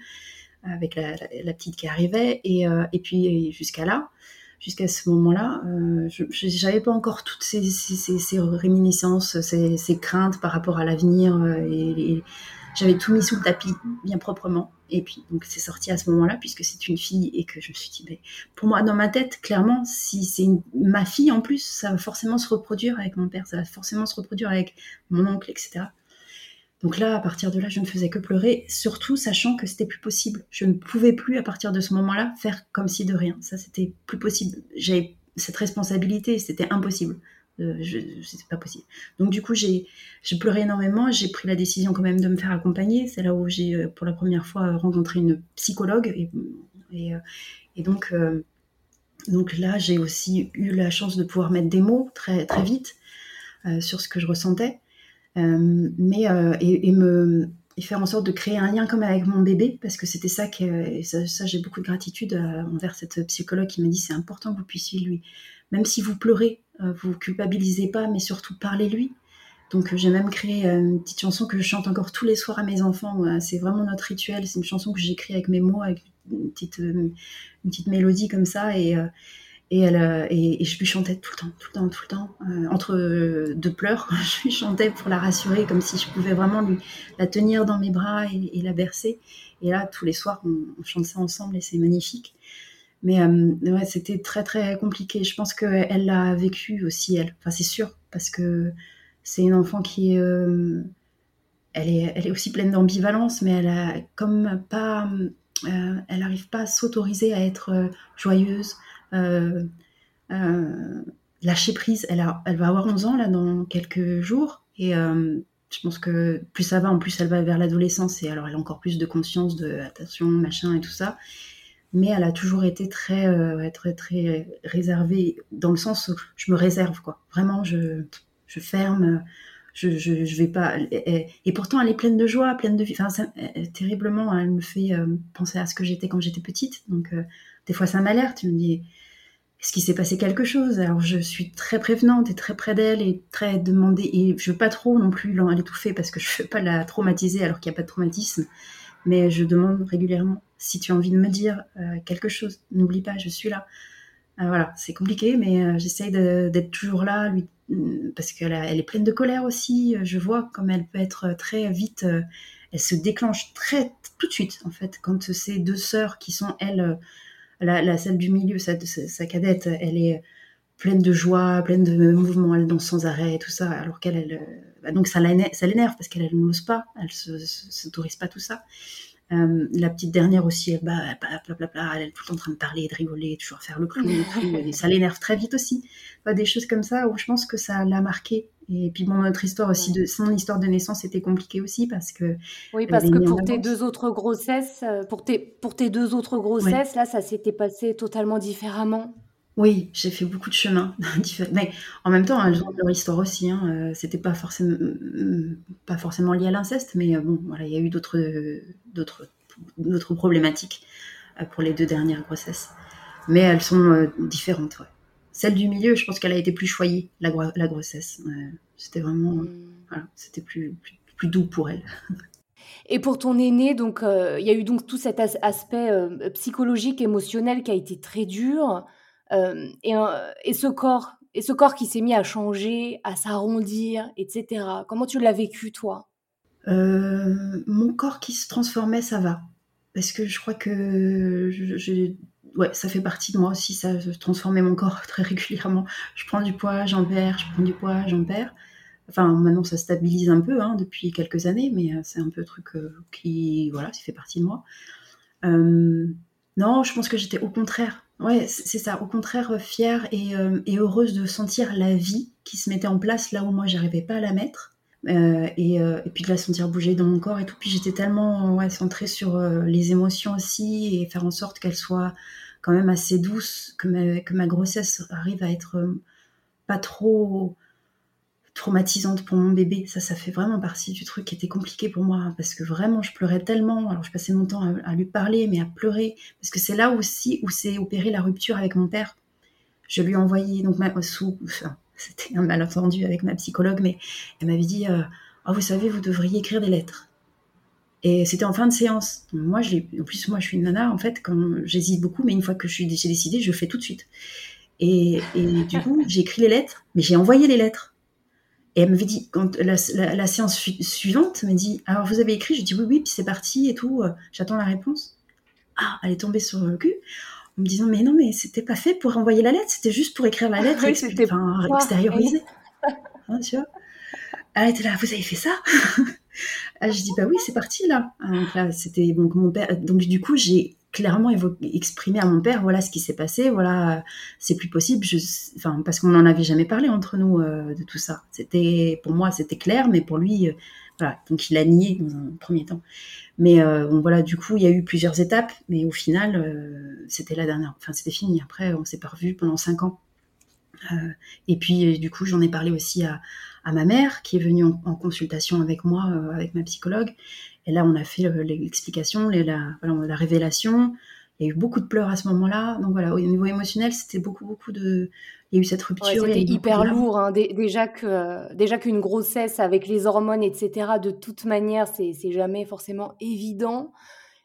avec la, petite qui arrivait, et, euh, et puis jusqu'à là, jusqu'à ce moment-là, euh, je pas encore toutes ces, ces, réminiscences, ces, craintes par rapport à l'avenir, euh, et, j'avais tout mis sous le tapis, bien proprement. Et puis, donc, c'est sorti à ce moment-là, puisque c'est une fille, et que je me suis dit, pour moi, dans ma tête, clairement, si c'est ma fille en plus, ça va forcément se reproduire avec mon père, ça va forcément se reproduire avec mon oncle, etc. Donc là, à partir de là, je ne faisais que pleurer, surtout sachant que c'était plus possible. Je ne pouvais plus, à partir de ce moment-là, faire comme si de rien. Ça, c'était plus possible. J'avais cette responsabilité, c'était impossible. Euh, c'est pas possible. Donc du coup, j'ai pleuré énormément. J'ai pris la décision quand même de me faire accompagner. C'est là où j'ai euh, pour la première fois rencontré une psychologue. Et, et, euh, donc, donc là, j'ai aussi eu la chance de pouvoir mettre des mots très, très vite sur ce que je ressentais. mais et, me et faire en sorte de créer un lien comme avec mon bébé, parce que c'était ça que ça j'ai beaucoup de gratitude envers cette psychologue qui m'a dit c'est important que vous puissiez lui, même si vous pleurez, euh, vous culpabilisez pas, mais surtout parlez-lui. Donc euh, j'ai même créé euh, une petite chanson que je chante encore tous les soirs à mes enfants. C'est vraiment notre rituel. C'est une chanson que j'écris avec mes mots, avec une petite, une petite mélodie comme ça. Et, et, elle, et, je lui chantais tout le temps, tout le temps, tout le temps. entre deux pleurs, je lui chantais pour la rassurer, comme si je pouvais vraiment lui, la tenir dans mes bras et, la bercer. Et là, tous les soirs, on chante ça ensemble et c'est magnifique. Mais euh, ouais, c'était très très compliqué. Je pense qu'elle l'a vécu aussi, elle. Enfin, c'est sûr, parce que c'est une enfant qui est, euh, elle est, elle est aussi pleine d'ambivalence, mais elle a comme pas, euh, elle n'arrive pas à s'autoriser à être joyeuse, lâcher prise. Elle, a, elle va avoir 11 ans là dans quelques jours, et je pense que plus ça va, en plus elle va vers l'adolescence, et alors elle a encore plus de conscience de attention, machin et tout ça mais elle a toujours été très, euh, très, très réservée dans le sens où je me réserve, quoi. Vraiment, je, je ferme, je, je, je vais pas. Et, pourtant, elle est pleine de joie, pleine de vie. Enfin, terriblement, elle me fait euh, penser à ce que j'étais quand j'étais petite. Donc, euh, des fois, ça m'alerte. Je me dis, est-ce qu'il s'est passé quelque chose? Alors, je suis très prévenante et très près d'elle et très demandée. Et je veux pas trop non plus l'étouffer parce que je veux pas la traumatiser alors qu'il n'y a pas de traumatisme mais je demande régulièrement si tu as envie de me dire euh, quelque chose, n'oublie pas, je suis là. Euh, voilà, c'est compliqué, mais euh, j'essaye d'être toujours là, lui, mm, parce qu'elle elle est pleine de colère aussi. Je vois comme elle peut être très vite, elle se déclenche très tout de suite en fait quand ces deux sœurs qui sont elles, la, celle du milieu, sa, sa, cadette, elle est pleine de joie, pleine de mouvements, elle danse sans arrêt tout ça, alors qu'elle, elle, bah, donc ça l'énerve parce qu'elle n'ose pas, elle se s'autorise pas tout ça. Euh, la petite dernière aussi, elle, bah, elle est tout le temps en train de parler, de rigoler, toujours faire le clown et ça l'énerve très vite aussi. des choses comme ça où je pense que ça l'a marqué. Et puis bon, notre histoire aussi, de, son histoire de naissance était compliquée aussi parce que. Oui, parce que pour tes deux autres grossesses, euh, pour tes, pour tes deux autres grossesses, là, ça s'était passé totalement différemment. Oui, j'ai fait beaucoup de chemin, mais en même temps, elles ont leur histoire aussi. Hein. Euh, c'était pas forcément, pas forcément lié à l'inceste, mais euh, bon, voilà, il y a eu d'autres, d'autres, d'autres problématiques euh, pour les deux dernières grossesses. Mais elles sont différentes. Celle du milieu, je pense qu'elle a été plus choyée, la, la grossesse. c'était vraiment, voilà, c'était plus, plus, doux pour elle. Et pour ton aîné, donc, il y a eu donc tout cet aspect psychologique, émotionnel qui a été très dur. Euh, et, et, ce corps, et ce corps qui s'est mis à changer, à s'arrondir, etc. Comment tu l'as vécu, toi? Euh, Mon corps qui se transformait, ça va. Parce que je crois que ouais, ça fait partie de moi aussi, ça transformait mon corps très régulièrement. Je prends du poids, j'en perds, je prends du poids, j'en perds. Enfin, maintenant, ça stabilise un peu hein, depuis quelques années, mais euh, c'est un peu un truc qui, voilà, ça fait partie de moi. non, je pense que j'étais au contraire Ouais, c'est ça. Au contraire, euh, fière et, euh, et, heureuse de sentir la vie qui se mettait en place là où moi j'arrivais pas à la mettre. et, puis de la sentir bouger dans mon corps et tout. Puis j'étais tellement ouais, centrée sur les émotions aussi et faire en sorte qu'elles soient quand même assez douces, que ma grossesse arrive à être pas trop traumatisante pour mon bébé. Ça, ça fait vraiment partie du truc qui était compliqué pour moi parce que vraiment, je pleurais tellement. Alors, je passais mon temps à, lui parler, mais à pleurer parce que c'est là aussi où s'est opérée la rupture avec mon père. Je lui ai envoyé, donc, ma, sous, c'était un malentendu avec ma psychologue, mais elle m'avait dit euh, oh, Vous savez, vous devriez écrire des lettres. Et c'était en fin de séance. Moi, en plus, moi, je suis une nana, en fait, quand j'hésite beaucoup, mais une fois que j'ai décidé, je fais tout de suite. Et, et du coup, j'ai écrit les lettres, mais j'ai envoyé les lettres. Et elle m'avait dit, quand la, séance suivante, elle m'a dit Alors vous avez écrit? Je dis Oui, oui, puis c'est parti et tout, euh, j'attends la réponse. Ah, elle est tombée sur le cul en me disant Mais non, mais c'était pas fait pour envoyer la lettre, c'était juste pour écrire la lettre, et enfin, extérioriser. Hein, tu vois Elle était là Vous avez fait ça? Ah, Je dis Bah oui, c'est parti là. Donc là, c'était donc mon père. Donc du coup, j'ai clairement exprimé à mon père voilà ce qui s'est passé voilà c'est plus possible enfin parce qu'on n'en avait jamais parlé entre nous euh, de tout ça. C'était pour moi c'était clair mais pour lui euh, voilà donc il a nié dans un premier temps. Mais euh, bon voilà du coup il y a eu plusieurs étapes mais au final c'était la dernière enfin c'était fini. Après on s'est pas revu pendant cinq ans. Et puis du coup j'en ai parlé aussi à, à ma mère qui est venue en, en consultation avec moi avec ma psychologue et là, on a fait euh, l'explication, la, la révélation. Il y a eu beaucoup de pleurs à ce moment-là. Donc voilà, au niveau émotionnel, c'était beaucoup, beaucoup de. Il y a eu cette rupture. c'était hyper lourd. Hein. Déjà que déjà qu'une grossesse avec les hormones, etc. De toute manière, c'est jamais forcément évident.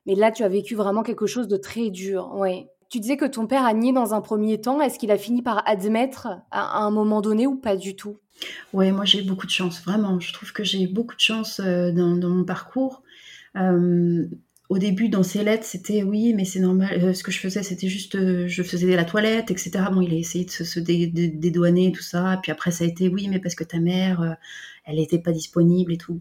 Mais là, tu as vécu vraiment quelque chose de très dur. Ouais. Tu disais que ton père a nié dans un premier temps. Est-ce qu'il a fini par admettre à, un moment donné ou pas du tout? Ouais, moi j'ai eu beaucoup de chance, vraiment. Je trouve que j'ai eu beaucoup de chance euh, dans, mon parcours. Euh, au début, dans ses lettres, c'était oui, mais c'est normal. Euh, ce que je faisais, c'était juste, je faisais la toilette, etc. Bon, il a essayé de se, dédouaner, tout ça. Puis après, ça a été oui, mais parce que ta mère, elle n'était pas disponible et tout.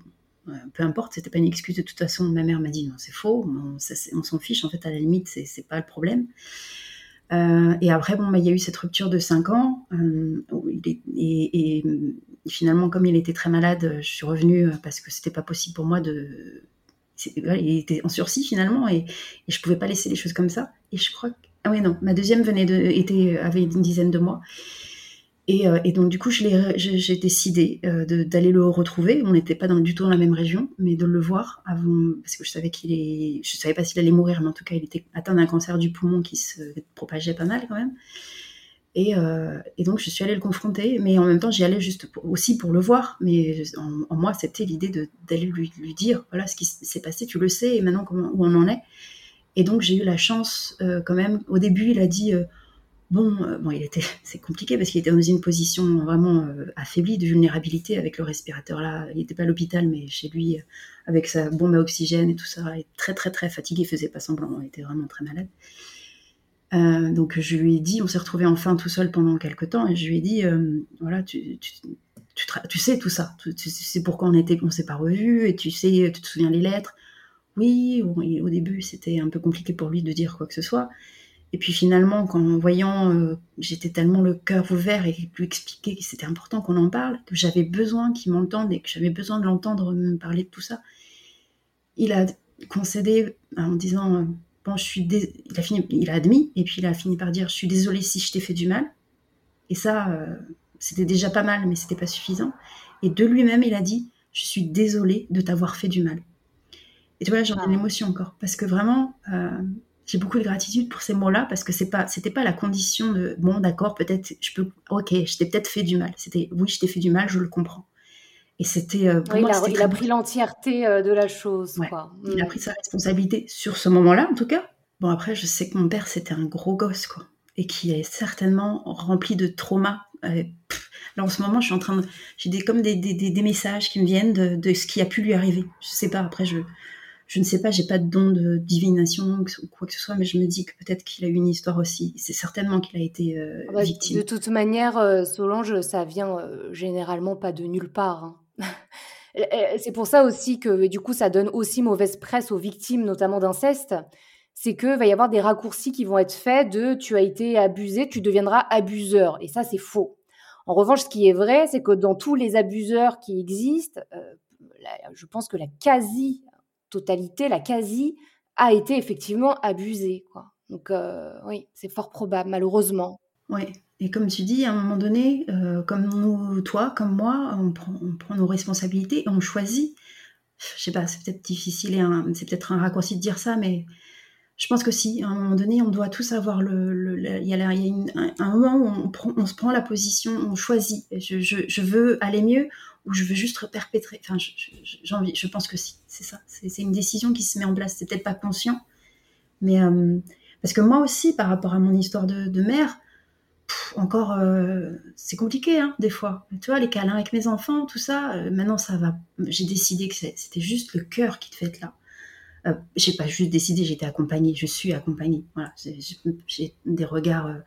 peu importe, c'était pas une excuse. De toute façon, ma mère m'a dit non, c'est faux. On, s'en fiche. En fait, à la limite, c'est pas le problème. Et après, bon, bah, il y a eu cette rupture de 5 ans. et, et, finalement, comme il était très malade, je suis revenue parce que c'était pas possible pour moi de il était en sursis finalement et, je je pouvais pas laisser les choses comme ça. Et je crois que ah oui non, ma deuxième venait de était avait une dizaine de mois. Et, euh, donc du coup, j'ai décidé euh, d'aller le retrouver. On n'était pas du tout dans la même région, mais de le voir avant, parce que je savais qu'il est, je savais pas s'il allait mourir, mais en tout cas, il était atteint d'un cancer du poumon qui se propageait pas mal quand même. Euh, et, donc, je suis allée le confronter, mais en même temps, j'y allais juste aussi pour le voir. Mais en, moi, c'était l'idée d'aller lui, dire voilà ce qui s'est passé, tu le sais, et maintenant où on en est. Et donc, j'ai eu la chance euh, quand même. Au début, il a dit euh, bon, bon, il était, c'est compliqué parce qu'il était dans une position vraiment affaiblie de vulnérabilité avec le respirateur là. Il n'était pas à l'hôpital, mais chez lui, avec sa bombe à oxygène et tout ça, il était très, très, très fatigué, il faisait pas semblant, il était vraiment très malade. Euh, donc je lui ai dit, on s'est retrouvé enfin tout seul pendant quelques temps, et je lui ai dit, euh, voilà, tu, tu, tu, sais tout ça, tu, sais pourquoi on était, on s'est pas revus, et tu sais, tu te souviens les lettres. Oui, au début c'était un peu compliqué pour lui de dire quoi que ce soit. Et puis finalement, quand en voyant, euh, j'étais tellement le cœur ouvert et lui expliquer que c'était important qu'on en parle, que j'avais besoin qu'il m'entende et que j'avais besoin de l'entendre me parler de tout ça, il a concédé en disant bon, je suis il, a fini, il a admis, et puis il a fini par dire, je suis désolé si je t'ai fait du mal. Et ça, euh, c'était déjà pas mal, mais c'était pas suffisant. Et de lui-même, il a dit, je suis désolé de t'avoir fait du mal. Et tu vois, j'en ai une ah. émotion encore, parce que vraiment, euh, j'ai beaucoup de gratitude pour ces mots-là, parce que c'est pas, c'était pas la condition de, bon, d'accord, peut-être, je peux, ok, je t'ai peut-être fait du mal. C'était, oui, je t'ai fait du mal, je le comprends. Et c'était. Euh, il, a, pris l'entièreté euh, de la chose. Il a mm. pris sa responsabilité sur ce moment-là, en tout cas. Bon, après, je sais que mon père, c'était un gros gosse, quoi. Et qui est certainement rempli de traumas. Euh, là, en ce moment, je suis en train de. J'ai des, comme des, des, des, messages qui me viennent de, de, ce qui a pu lui arriver. Je sais pas, après, je. Je ne sais pas, j'ai pas de don de divination ou quoi que ce soit, mais je me dis que peut-être qu'il a eu une histoire aussi. C'est certainement qu'il a été ah bah, victime. De toute manière, Solange, ça vient généralement pas de nulle part. Hein. C'est pour ça aussi que du coup ça donne aussi mauvaise presse aux victimes, notamment d'inceste. C'est que va y avoir des raccourcis qui vont être faits de tu as été abusé, tu deviendras abuseur. Et ça c'est faux. En revanche, ce qui est vrai, c'est que dans tous les abuseurs qui existent, je pense que la quasi-totalité, la quasi, a été effectivement abusée. Quoi. Donc oui, c'est fort probable, malheureusement. Oui, et comme tu dis, à un moment donné, comme nous, toi, comme moi, on prend, nos responsabilités et on choisit je sais pas, c'est peut-être difficile c'est peut-être un raccourci de dire ça, mais je pense que si, à un moment donné, on doit tous avoir le. il y a, un, moment où on, se prend la position, on choisit. Je, veux aller mieux ou je veux juste perpétrer. Enfin, j'ai envie, je pense que si, c'est ça. C'est une décision qui se met en place. C'est peut-être pas conscient, mais. Euh, parce que moi aussi, par rapport à mon histoire de mère, encore, euh, c'est compliqué, hein, des fois. Tu vois, les câlins avec mes enfants, tout ça, euh, maintenant ça va. J'ai décidé que c'était juste le cœur qui te fait être là. Euh, j'ai pas juste décidé, j'étais accompagnée, je suis accompagnée. Voilà, j'ai des regards, euh,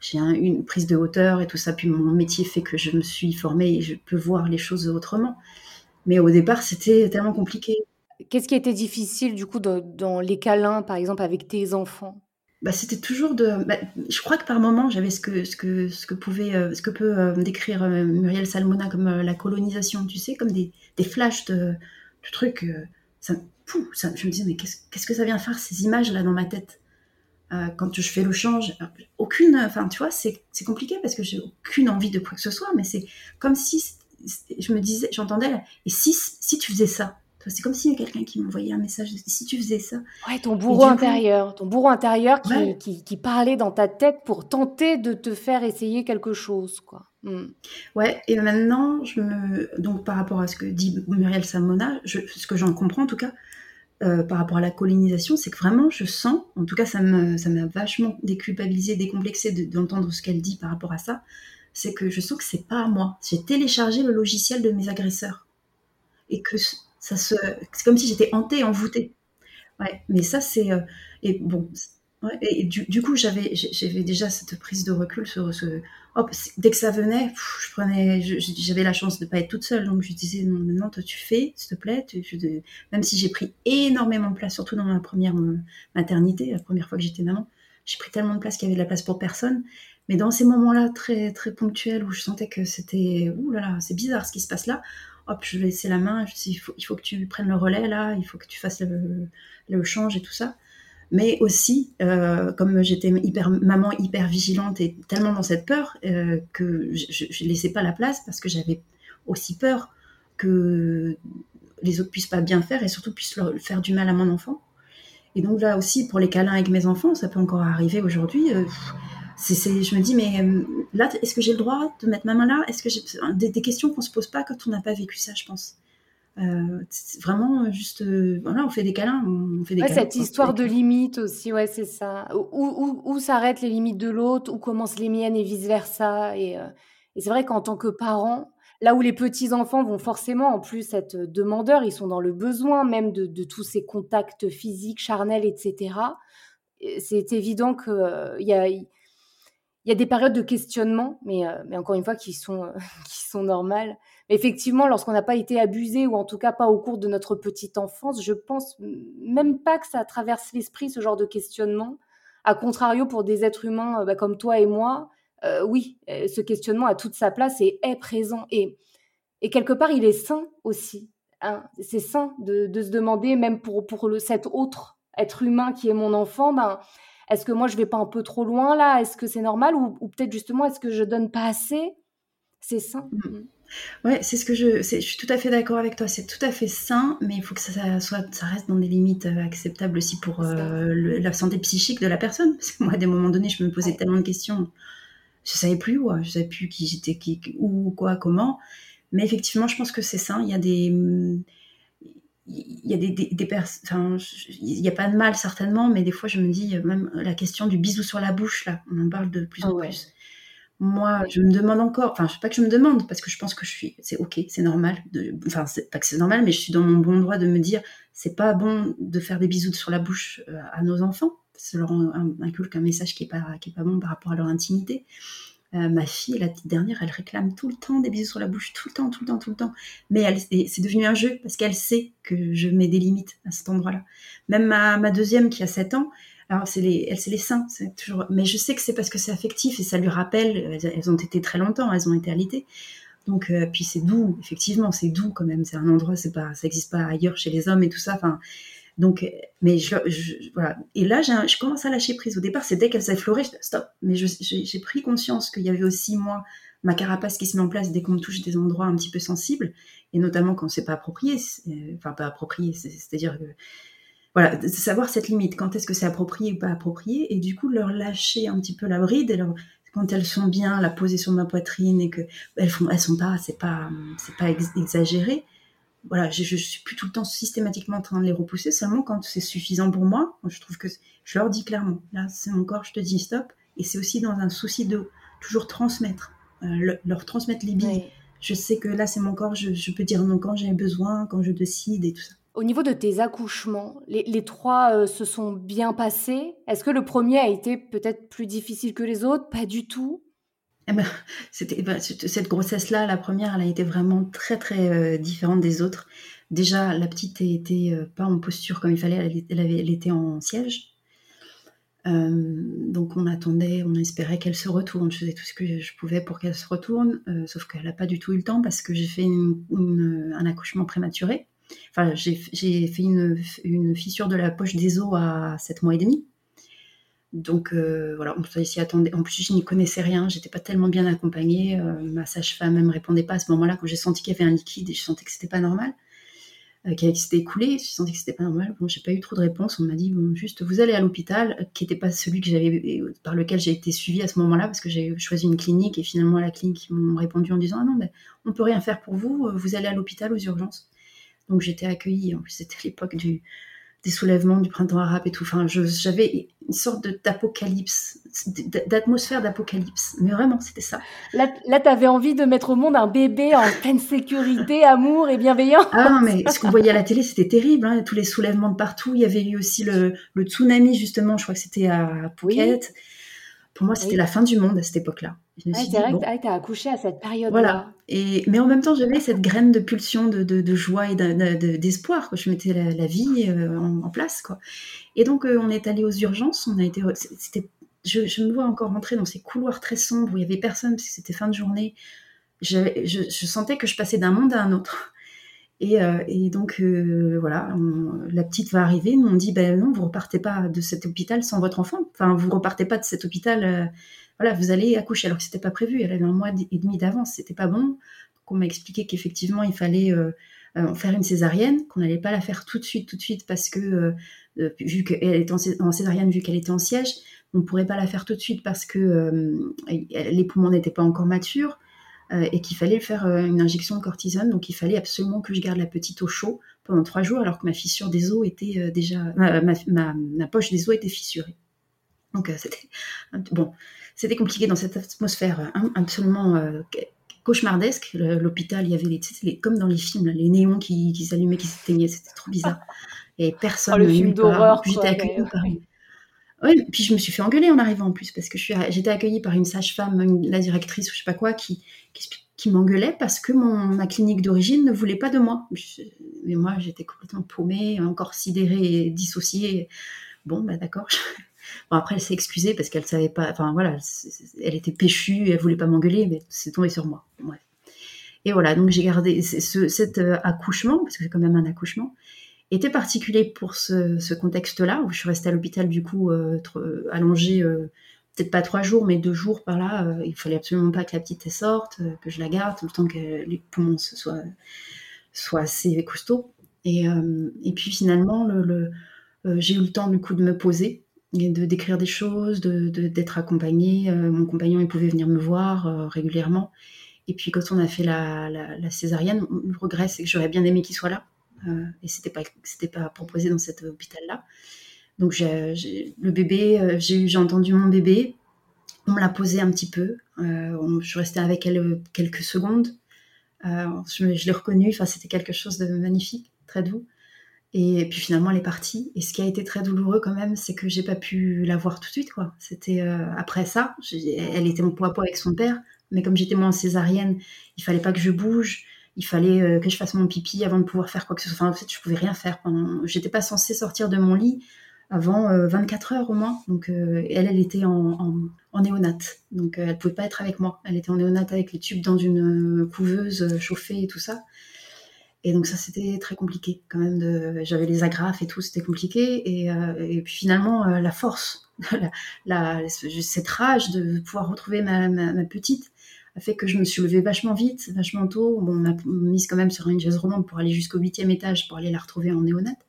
j'ai une prise de hauteur et tout ça. Puis mon métier fait que je me suis formée et je peux voir les choses autrement. Mais au départ, c'était tellement compliqué. Qu'est-ce qui était difficile du coup dans les câlins, par exemple, avec tes enfants? Bah, c'était toujours de. Bah, je crois que par moment, j'avais ce que, ce que, ce que, pouvait, euh, ce que peut euh, décrire euh, Muriel Salmona comme la colonisation, tu sais, comme des, des flashs de, de trucs. ça, ça, je me disais, mais qu'est-ce que ça vient faire, ces images-là, dans ma tête Quand je fais le change, aucune. Enfin, tu vois, c'est compliqué parce que j'ai aucune envie de quoi que ce soit, mais c'est comme si. Je me disais, j'entendais, et si, si tu faisais ça c'est comme s'il y avait quelqu'un qui m'envoyait un message. Si tu faisais ça. Ouais, ton bourreau intérieur. ton bourreau intérieur qui, qui, parlait dans ta tête pour tenter de te faire essayer quelque chose, quoi. Hmm. Ouais, et maintenant, je me... donc par rapport à ce que dit Muriel Samona, ce que j'en comprends en tout cas, euh, par rapport à la colonisation, c'est que vraiment je sens, en tout cas ça m'a ça vachement déculpabilisé, décomplexé d'entendre ce qu'elle dit par rapport à ça, c'est que je sens que c'est pas à moi. J'ai téléchargé le logiciel de mes agresseurs. Et que ça se, c'est comme si j'étais hantée, envoûtée. Ouais, mais ça c'est euh, et bon. Et du, coup, j'avais, déjà cette prise de recul. Hop, dès que ça venait, je prenais, j'avais la chance de ne pas être toute seule, donc je disais non, maintenant toi tu fais, s'il te plaît. même si j'ai pris énormément de place, surtout dans ma première euh, maternité, la première fois que j'étais maman, j'ai pris tellement de place qu'il y avait de la place pour personne. Mais dans ces moments-là très ponctuels où je sentais que c'était, ouh là là, c'est bizarre ce qui se passe là hop, je vais laisser la main, je dis, il faut, il faut que tu prennes le relais là, il faut que tu fasses le, change et tout ça. Mais aussi, euh, comme j'étais maman hyper vigilante et tellement dans cette peur euh, que je ne laissais pas la place parce que j'avais aussi peur que les autres puissent pas bien faire et surtout puissent faire du mal à mon enfant. Et donc là aussi, pour les câlins avec mes enfants, ça peut encore arriver aujourd'hui. Euh, je me dis, mais euh, là, est-ce que j'ai le droit de mettre ma main là? Est-ce que j'ai des, questions qu'on se pose pas quand on n'a pas vécu ça, je pense. Euh, c'est vraiment juste, euh, voilà, on fait des câlins, on fait des Cette histoire de limite aussi, ouais, c'est ça. Où, où, s'arrêtent les limites de l'autre, où commencent les miennes et vice versa. Et, et c'est vrai qu'en tant que parent, là où les petits enfants vont forcément en plus être demandeurs, ils sont dans le besoin même de, de tous ces contacts physiques, charnels, etc. C'est évident qu'il y a il y a des périodes de questionnement, mais, euh, mais encore une fois, qui sont, euh, qui sont normales. Mais effectivement, lorsqu'on n'a pas été abusé, ou en tout cas pas au cours de notre petite enfance, je pense même pas que ça traverse l'esprit, ce genre de questionnement. A contrario, pour des êtres humains euh, bah, comme toi et moi, oui, ce questionnement a toute sa place et est présent. Et, et quelque part, il est sain aussi. Hein. C'est sain de, de, se demander, même pour, pour le, cet autre être humain qui est mon enfant, ben, est-ce que moi je vais pas un peu trop loin là? Est-ce que c'est normal? Ou, peut-être justement est-ce que je donne pas assez? C'est sain. Mm. Ouais, c'est ce que je, je suis tout à fait d'accord avec toi. C'est tout à fait sain, mais il faut que ça, soit, ça reste dans des limites euh, acceptables aussi pour euh, la santé psychique de la personne. Parce que moi, à des moments donnés, je me posais tellement de questions, je savais plus où, je savais plus qui j'étais, qui, où, quoi, comment. Mais effectivement, je pense que c'est sain. Il y a des, il y a des, des, personnes, il n'y a pas de mal certainement, mais des fois je me dis, même la question du bisou sur la bouche, là, on en parle de plus en plus. Moi, je me demande encore, enfin, je sais pas que je me demande, parce que je pense que je suis, c'est ok, c'est normal, de, enfin, c'est pas que c'est normal, mais je suis dans mon bon droit de me dire, c'est pas bon de faire des bisous sur la bouche euh, à nos enfants, ça leur inculque un message qui est pas, qui est pas bon par rapport à leur intimité. Euh, ma fille, la petite dernière, elle réclame tout le temps des bisous sur la bouche, tout le temps, tout le temps, tout le temps. Mais c'est devenu un jeu parce qu'elle sait que je mets des limites à cet endroit-là. Même ma, deuxième qui a 7 ans, Alors, c'est les, elle, c'est les seins, c'est toujours. Mais je sais que c'est parce que c'est affectif et ça lui rappelle. Elles, ont été très longtemps, elles ont été allaitées. Donc, euh, puis c'est doux, effectivement, c'est doux quand même. C'est un endroit, c'est pas, ça n'existe pas ailleurs chez les hommes et tout ça. Enfin, donc, mais je, voilà. Et là, je commence à lâcher prise. Au départ, c'est dès qu'elle je stop. Mais j'ai pris conscience qu'il y avait aussi moi ma carapace qui se met en place dès qu'on touche des endroits un petit peu sensibles, et notamment quand c'est pas approprié. Enfin, pas approprié, c'est-à-dire que voilà, de savoir cette limite, quand est-ce que c'est approprié ou pas approprié, et du coup leur lâcher un petit peu la bride, et quand elles sont bien, la poser sur ma poitrine et que elles font, elles sont pas, c'est pas, c'est pas exagéré. Voilà, je, je, suis plus tout le temps systématiquement en train de les repousser, seulement quand c'est suffisant pour moi. Je trouve que je leur dis clairement, là c'est mon corps, je te dis stop, et c'est aussi dans un souci de toujours transmettre, euh, leur transmettre les billes. Je sais que là c'est mon corps, je, je peux dire non quand j'ai besoin, quand je décide et tout ça. Au niveau de tes accouchements, les, trois euh, se sont bien passés? Est-ce que le premier a été peut-être plus difficile que les autres? Pas du tout. Eh ben, c'était ben, cette grossesse-là, la première, elle a été vraiment très très euh, différente des autres. Déjà, la petite était euh, pas en posture comme il fallait, elle, avait, elle était en siège. donc on attendait, on espérait qu'elle se retourne. Je faisais tout ce que je pouvais pour qu'elle se retourne, sauf qu'elle n'a pas du tout eu le temps parce que j'ai fait un accouchement prématuré. Enfin, j'ai fait une, fissure de la poche des os à 7 mois et demi. Donc euh, voilà, on s'y attendait. En plus, je n'y connaissais rien, j'étais pas tellement bien accompagnée. Euh, ma sage-femme ne me répondait pas à ce moment-là quand j'ai senti qu'il y avait un liquide et je sentais que c'était pas normal, euh, qu'il s'était écoulé. Je sentais que c'était pas normal. Bon, j'ai pas eu trop de réponses. On m'a dit juste vous allez à l'hôpital, qui n'était pas celui que j'avais par lequel j'ai été suivie à ce moment-là parce que j'ai choisi une clinique et finalement la clinique ils m'ont répondu en disant ah non, ben, on peut rien faire pour vous, vous allez à l'hôpital aux urgences. Donc j'étais accueillie. En plus, c'était l'époque du, des soulèvements du printemps arabe et tout. Enfin, j'avais une sorte d'apocalypse, d'atmosphère d'apocalypse. Mais vraiment, c'était ça. Là, là tu avais envie de mettre au monde un bébé en pleine sécurité, amour et bienveillance. Ah non, mais ce qu'on voyait à la télé, c'était terrible. Hein. Tous les soulèvements de partout. Il y avait eu aussi le, le tsunami, justement. Je crois que c'était à Phuket. Pour moi, c'était la fin du monde à cette époque-là. c'est vrai que tu as accouché à cette période-là. Voilà. Mais en même temps, j'avais cette graine de pulsion, de, de, joie et d'espoir. je mettais la, vie euh, en, place. Et donc, euh, on est allé aux urgences. On a été, c'était, je, me vois encore rentrer dans ces couloirs très sombres où il y avait personne parce que c'était fin de journée. Je, sentais que je passais d'un monde à un autre. Et, donc, euh, voilà, la petite va arriver. Nous, on dit, ben non, vous repartez pas de cet hôpital sans votre enfant. Enfin, vous repartez pas de cet hôpital. Euh, voilà, vous allez accoucher. Alors que c'était pas prévu. Elle avait un mois et demi d'avance. C'était pas bon. Donc, on m'a expliqué qu'effectivement, il fallait faire une césarienne, qu'on n'allait pas la faire tout de suite, tout de suite, parce que vu qu'elle était en césarienne, vu qu'elle était en siège, on ne pourrait pas la faire tout de suite parce que les poumons n'étaient pas encore matures. Euh, et qu'il fallait faire euh, une injection de cortisone. Donc il fallait absolument que je garde la petite au chaud pendant trois jours, alors que ma fissure des os était euh, déjà, ma, poche des os était fissurée. Donc c'était bon, c'était compliqué dans cette atmosphère hein, absolument cauchemardesque. L'hôpital, il y avait les, comme dans les films, les néons qui, s'allumaient, qui s'éteignaient, c'était trop bizarre. Et personne. Oh, le film d'horreur. J'étais accueillie par oui, puis je me suis fait engueuler en arrivant en plus, parce que j'étais accueillie par une sage-femme, la directrice ou je sais pas quoi, qui, qui, m'engueulait parce que mon, ma clinique d'origine ne voulait pas de moi. mais moi, j'étais complètement paumée, encore sidérée et dissociée. Bon, bah d'accord. Bon, après, elle s'est excusée parce qu'elle savait pas, enfin voilà, elle était péchue, elle voulait pas m'engueuler, mais c'est tombé sur moi. Et voilà, donc j'ai gardé ce, cet euh, accouchement, parce que c'est quand même un accouchement, était particulier pour ce, contexte-là, où je suis restée à l'hôpital du coup euh, euh, allongée, euh, peut-être pas trois jours, mais deux jours par là. il fallait absolument pas que la petite sorte, que je la garde, tout le temps que les poumons soient, soient assez costauds. Et, et puis finalement, le, j'ai eu le temps du coup de me poser de d'écrire des choses, de, d'être accompagnée. mon compagnon, il pouvait venir me voir régulièrement. Et puis quand on a fait la, la, césarienne, le regret, c'est que j'aurais bien aimé qu'il soit là euh, et c'était pas pas proposé dans cet hôpital là. Donc le bébé, euh, j'ai, entendu mon bébé, on l'a posé un petit peu, euh, je restais avec elle quelques secondes, je, l'ai reconnue, enfin c'était quelque chose de magnifique, très doux. Et puis finalement, elle est partie. Et ce qui a été très douloureux quand même, c'est que j'ai pas pu la voir tout de suite. C'était après ça, elle était mon poids poids avec son père, mais comme j'étais moi en césarienne, il fallait pas que je bouge il fallait euh, que je fasse mon pipi avant de pouvoir faire quoi que ce soit. Enfin, en fait, je pouvais rien faire. Pendant... J'étais pas censée sortir de mon lit avant 24 heures au moins. Donc elle, elle était en, en, néonate. Donc elle pouvait pas être avec moi. Elle était en néonate avec les tubes dans une couveuse chauffée et tout ça. Et donc ça, c'était très compliqué quand même. J'avais les agrafes et tout, c'était compliqué. Et, et, puis finalement, la force, cette rage de pouvoir retrouver ma, petite a fait que je me suis levée vachement vite, vachement tôt. Bon, on m'a mise quand même sur une chaise roulante pour aller jusqu'au huitième étage pour aller la retrouver en néonate.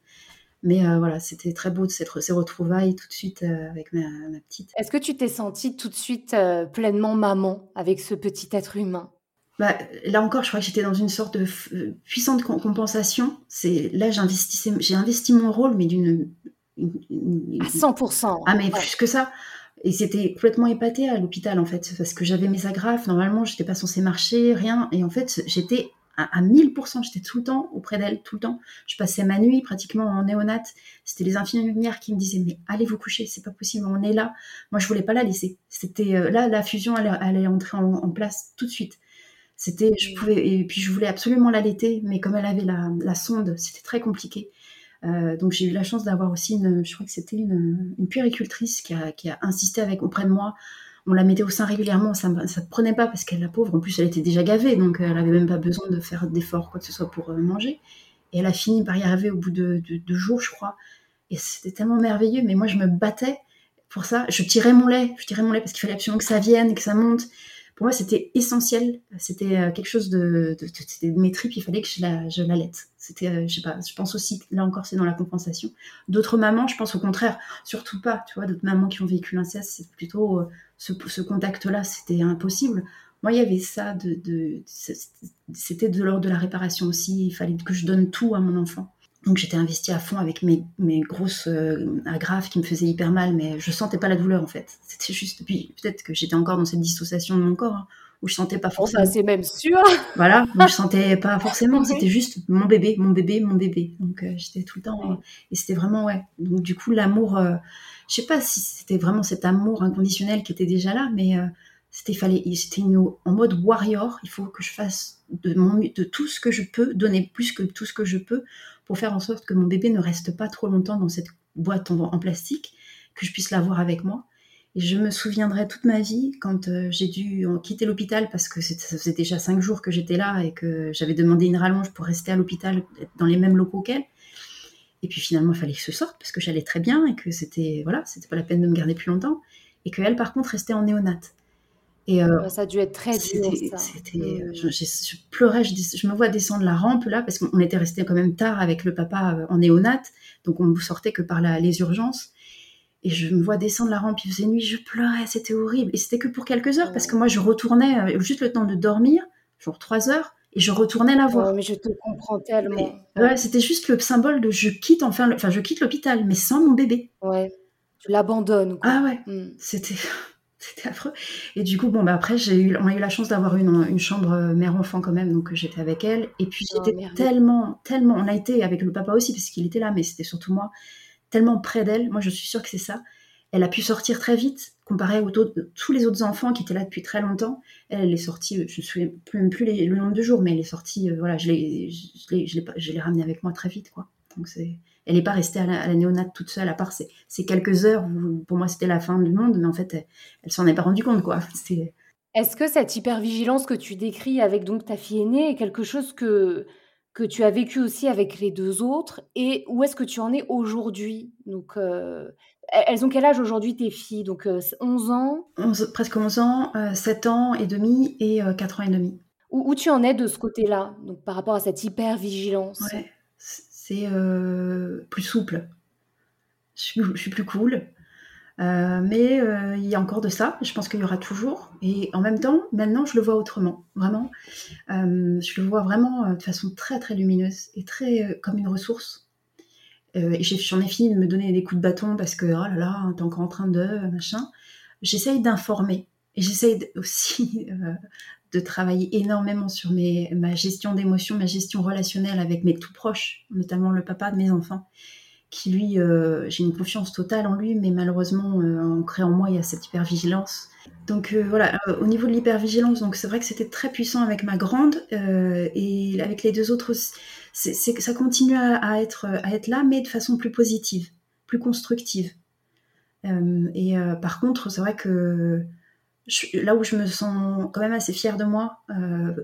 Mais euh, voilà, c'était très beau de ces retrouvailles tout de suite euh, avec ma, petite. Est-ce que tu t'es sentie tout de suite euh, pleinement maman avec ce petit être humain? Bah, là encore, je crois que j'étais dans une sorte de puissante compensation. C'est là, j'ai investi mon rôle, mais d'une à 100%. Ah mais plus que ça. Et c'était complètement épaté à l'hôpital en fait, parce que j'avais mes agrafes. Normalement, j'étais pas censée marcher, rien. Et en fait, j'étais à, 1000%. J'étais tout le temps auprès d'elle, tout le temps. Je passais ma nuit pratiquement en néonate. C'était les infirmières qui me disaient mais allez vous coucher, c'est pas possible, on est là. Moi, je voulais pas la laisser. C'était euh, là, la fusion allait, allait entrer en, place tout de suite. C'était, je pouvais, et puis je voulais absolument l'allaiter, mais comme elle avait la, la sonde, c'était très compliqué. Euh, donc j'ai eu la chance d'avoir aussi une, je crois que c'était une, une puéricultrice qui a, qui a, insisté avec auprès de moi. On la mettait au sein régulièrement, ça ne prenait pas parce qu'elle la pauvre, en plus elle était déjà gavée, donc elle avait même pas besoin de faire d'efforts quoi que ce soit pour euh, manger. Et elle a fini par y arriver au bout de deux jours, je crois. Et c'était tellement merveilleux, mais moi je me battais pour ça. Je tirais mon lait, je tirais mon lait parce qu'il fallait absolument que ça vienne, que ça monte pour moi, c'était essentiel. C'était euh, quelque chose de, de. Il fallait que je la, je. C'était, euh, je sais pas. Je pense aussi, là encore, c'est dans la compensation. D'autres mamans, je pense au contraire, surtout pas. Tu vois, d'autres mamans qui ont vécu l'inceste, c'est plutôt euh, ce, contact-là, c'était impossible. Moi, il y avait ça. De c'était de l'ordre de la réparation aussi. Il fallait que je donne tout à mon enfant. Donc j'étais investie à fond avec mes, mes grosses euh, agrafes qui me faisaient hyper mal, mais je sentais pas la douleur en fait. C'était juste, puis peut-être que j'étais encore dans cette dissociation de mon corps, hein, où je sentais pas forcément. Ça c'est même sûr. Voilà, donc je sentais pas forcément, c'était juste mon bébé, mon bébé, mon bébé. Donc euh, j'étais tout le temps, et c'était vraiment ouais. Donc du coup l'amour, euh, je sais pas si c'était vraiment cet amour inconditionnel qui était déjà là, mais c'était fallait, c'était en mode warrior. Il faut que je fasse de, mon, de tout ce que je peux, donner plus que tout ce que je peux pour faire en sorte que mon bébé ne reste pas trop longtemps dans cette boîte en, plastique, que je puisse l'avoir avec moi. Et je me souviendrai toute ma vie quand euh, j'ai dû quitter l'hôpital parce que ça faisait déjà cinq jours que j'étais là et que j'avais demandé une rallonge pour rester à l'hôpital dans les mêmes locaux qu'elle. Et puis finalement, il fallait que je sorte parce que j'allais très bien et que c'était voilà, c'était pas la peine de me garder plus longtemps. Et qu'elle, par contre, restait en néonate. Et euh, ça a dû être très dur. C'était, mmh. je, pleurais, je, me vois descendre la rampe là parce qu'on était resté quand même tard avec le papa euh, en néonate, donc on ne sortait que par les urgences. Et je me vois descendre la rampe, il faisait nuit, je pleurais, c'était horrible. Et c'était que pour quelques heures parce que moi je retournais juste le temps de dormir, genre trois heures, et je retournais la voir. mais je te comprends tellement. ouais, c'était juste le symbole de je quitte enfin, enfin je quitte l'hôpital, mais sans mon bébé. Ouais, tu l'abandonnes. Ah ouais, mmh. c'était c'était affreux. Et du coup, bon, bah après, j'ai eu, on a eu la chance d'avoir une, une, chambre euh, mère-enfant quand même, donc j'étais avec elle. Et puis oh, j'étais tellement, tellement, on a été avec le papa aussi, parce qu'il était là, mais c'était surtout moi, tellement près d'elle. Moi, je suis sûre que c'est ça. Elle a pu sortir très vite, comparé aux tous les autres enfants qui étaient là depuis très longtemps. Elle, elle est sortie, je ne me souviens même plus le nombre de jours, mais elle est sortie, euh, voilà, je l'ai, je l'ai ramenée avec moi très vite, quoi. Donc c'est elle n'est pas restée à la, néonate toute seule, à part ces, quelques heures où pour moi c'était la fin du monde, mais en fait elle, elle s'en est pas rendue compte quoi. Est-ce que cette hypervigilance que tu décris avec donc ta fille aînée est quelque chose que que tu as vécu aussi avec les deux autres et où est-ce que tu en es aujourd'hui? Donc euh, elles ont quel âge aujourd'hui tes filles? Donc 11 euh, ans? 11, Presque 11 ans, 7 euh, ans et demi et 4 ans et demi. Où, où tu en es de ce côté-là, donc par rapport à cette hypervigilance? Ouais c'est euh, plus souple. Je suis, plus cool. Euh, mais euh, il y a encore de ça, je pense qu'il y aura toujours. Et en même temps, maintenant, je le vois autrement, vraiment. je le vois vraiment de façon très, très lumineuse et très comme une ressource. et j'en ai fini de me donner des coups de bâton parce que, oh là là, t'es encore en train de, machin. J'essaye d'informer. Et j'essaye aussi de travailler énormément sur mes, ma gestion d'émotions, ma gestion relationnelle avec mes tout proches, notamment le papa de mes enfants, qui lui, euh, j'ai une confiance totale en lui, mais malheureusement, euh, ancré en moi, il y a cette hypervigilance. Donc euh, voilà, euh, au niveau de l'hypervigilance, donc c'est vrai que c'était très puissant avec ma grande et avec les deux autres, c'est, ça continue à, être, à être là, mais de façon plus positive plus constructive. et par contre, c'est vrai que là où je me sens quand même assez fière de moi,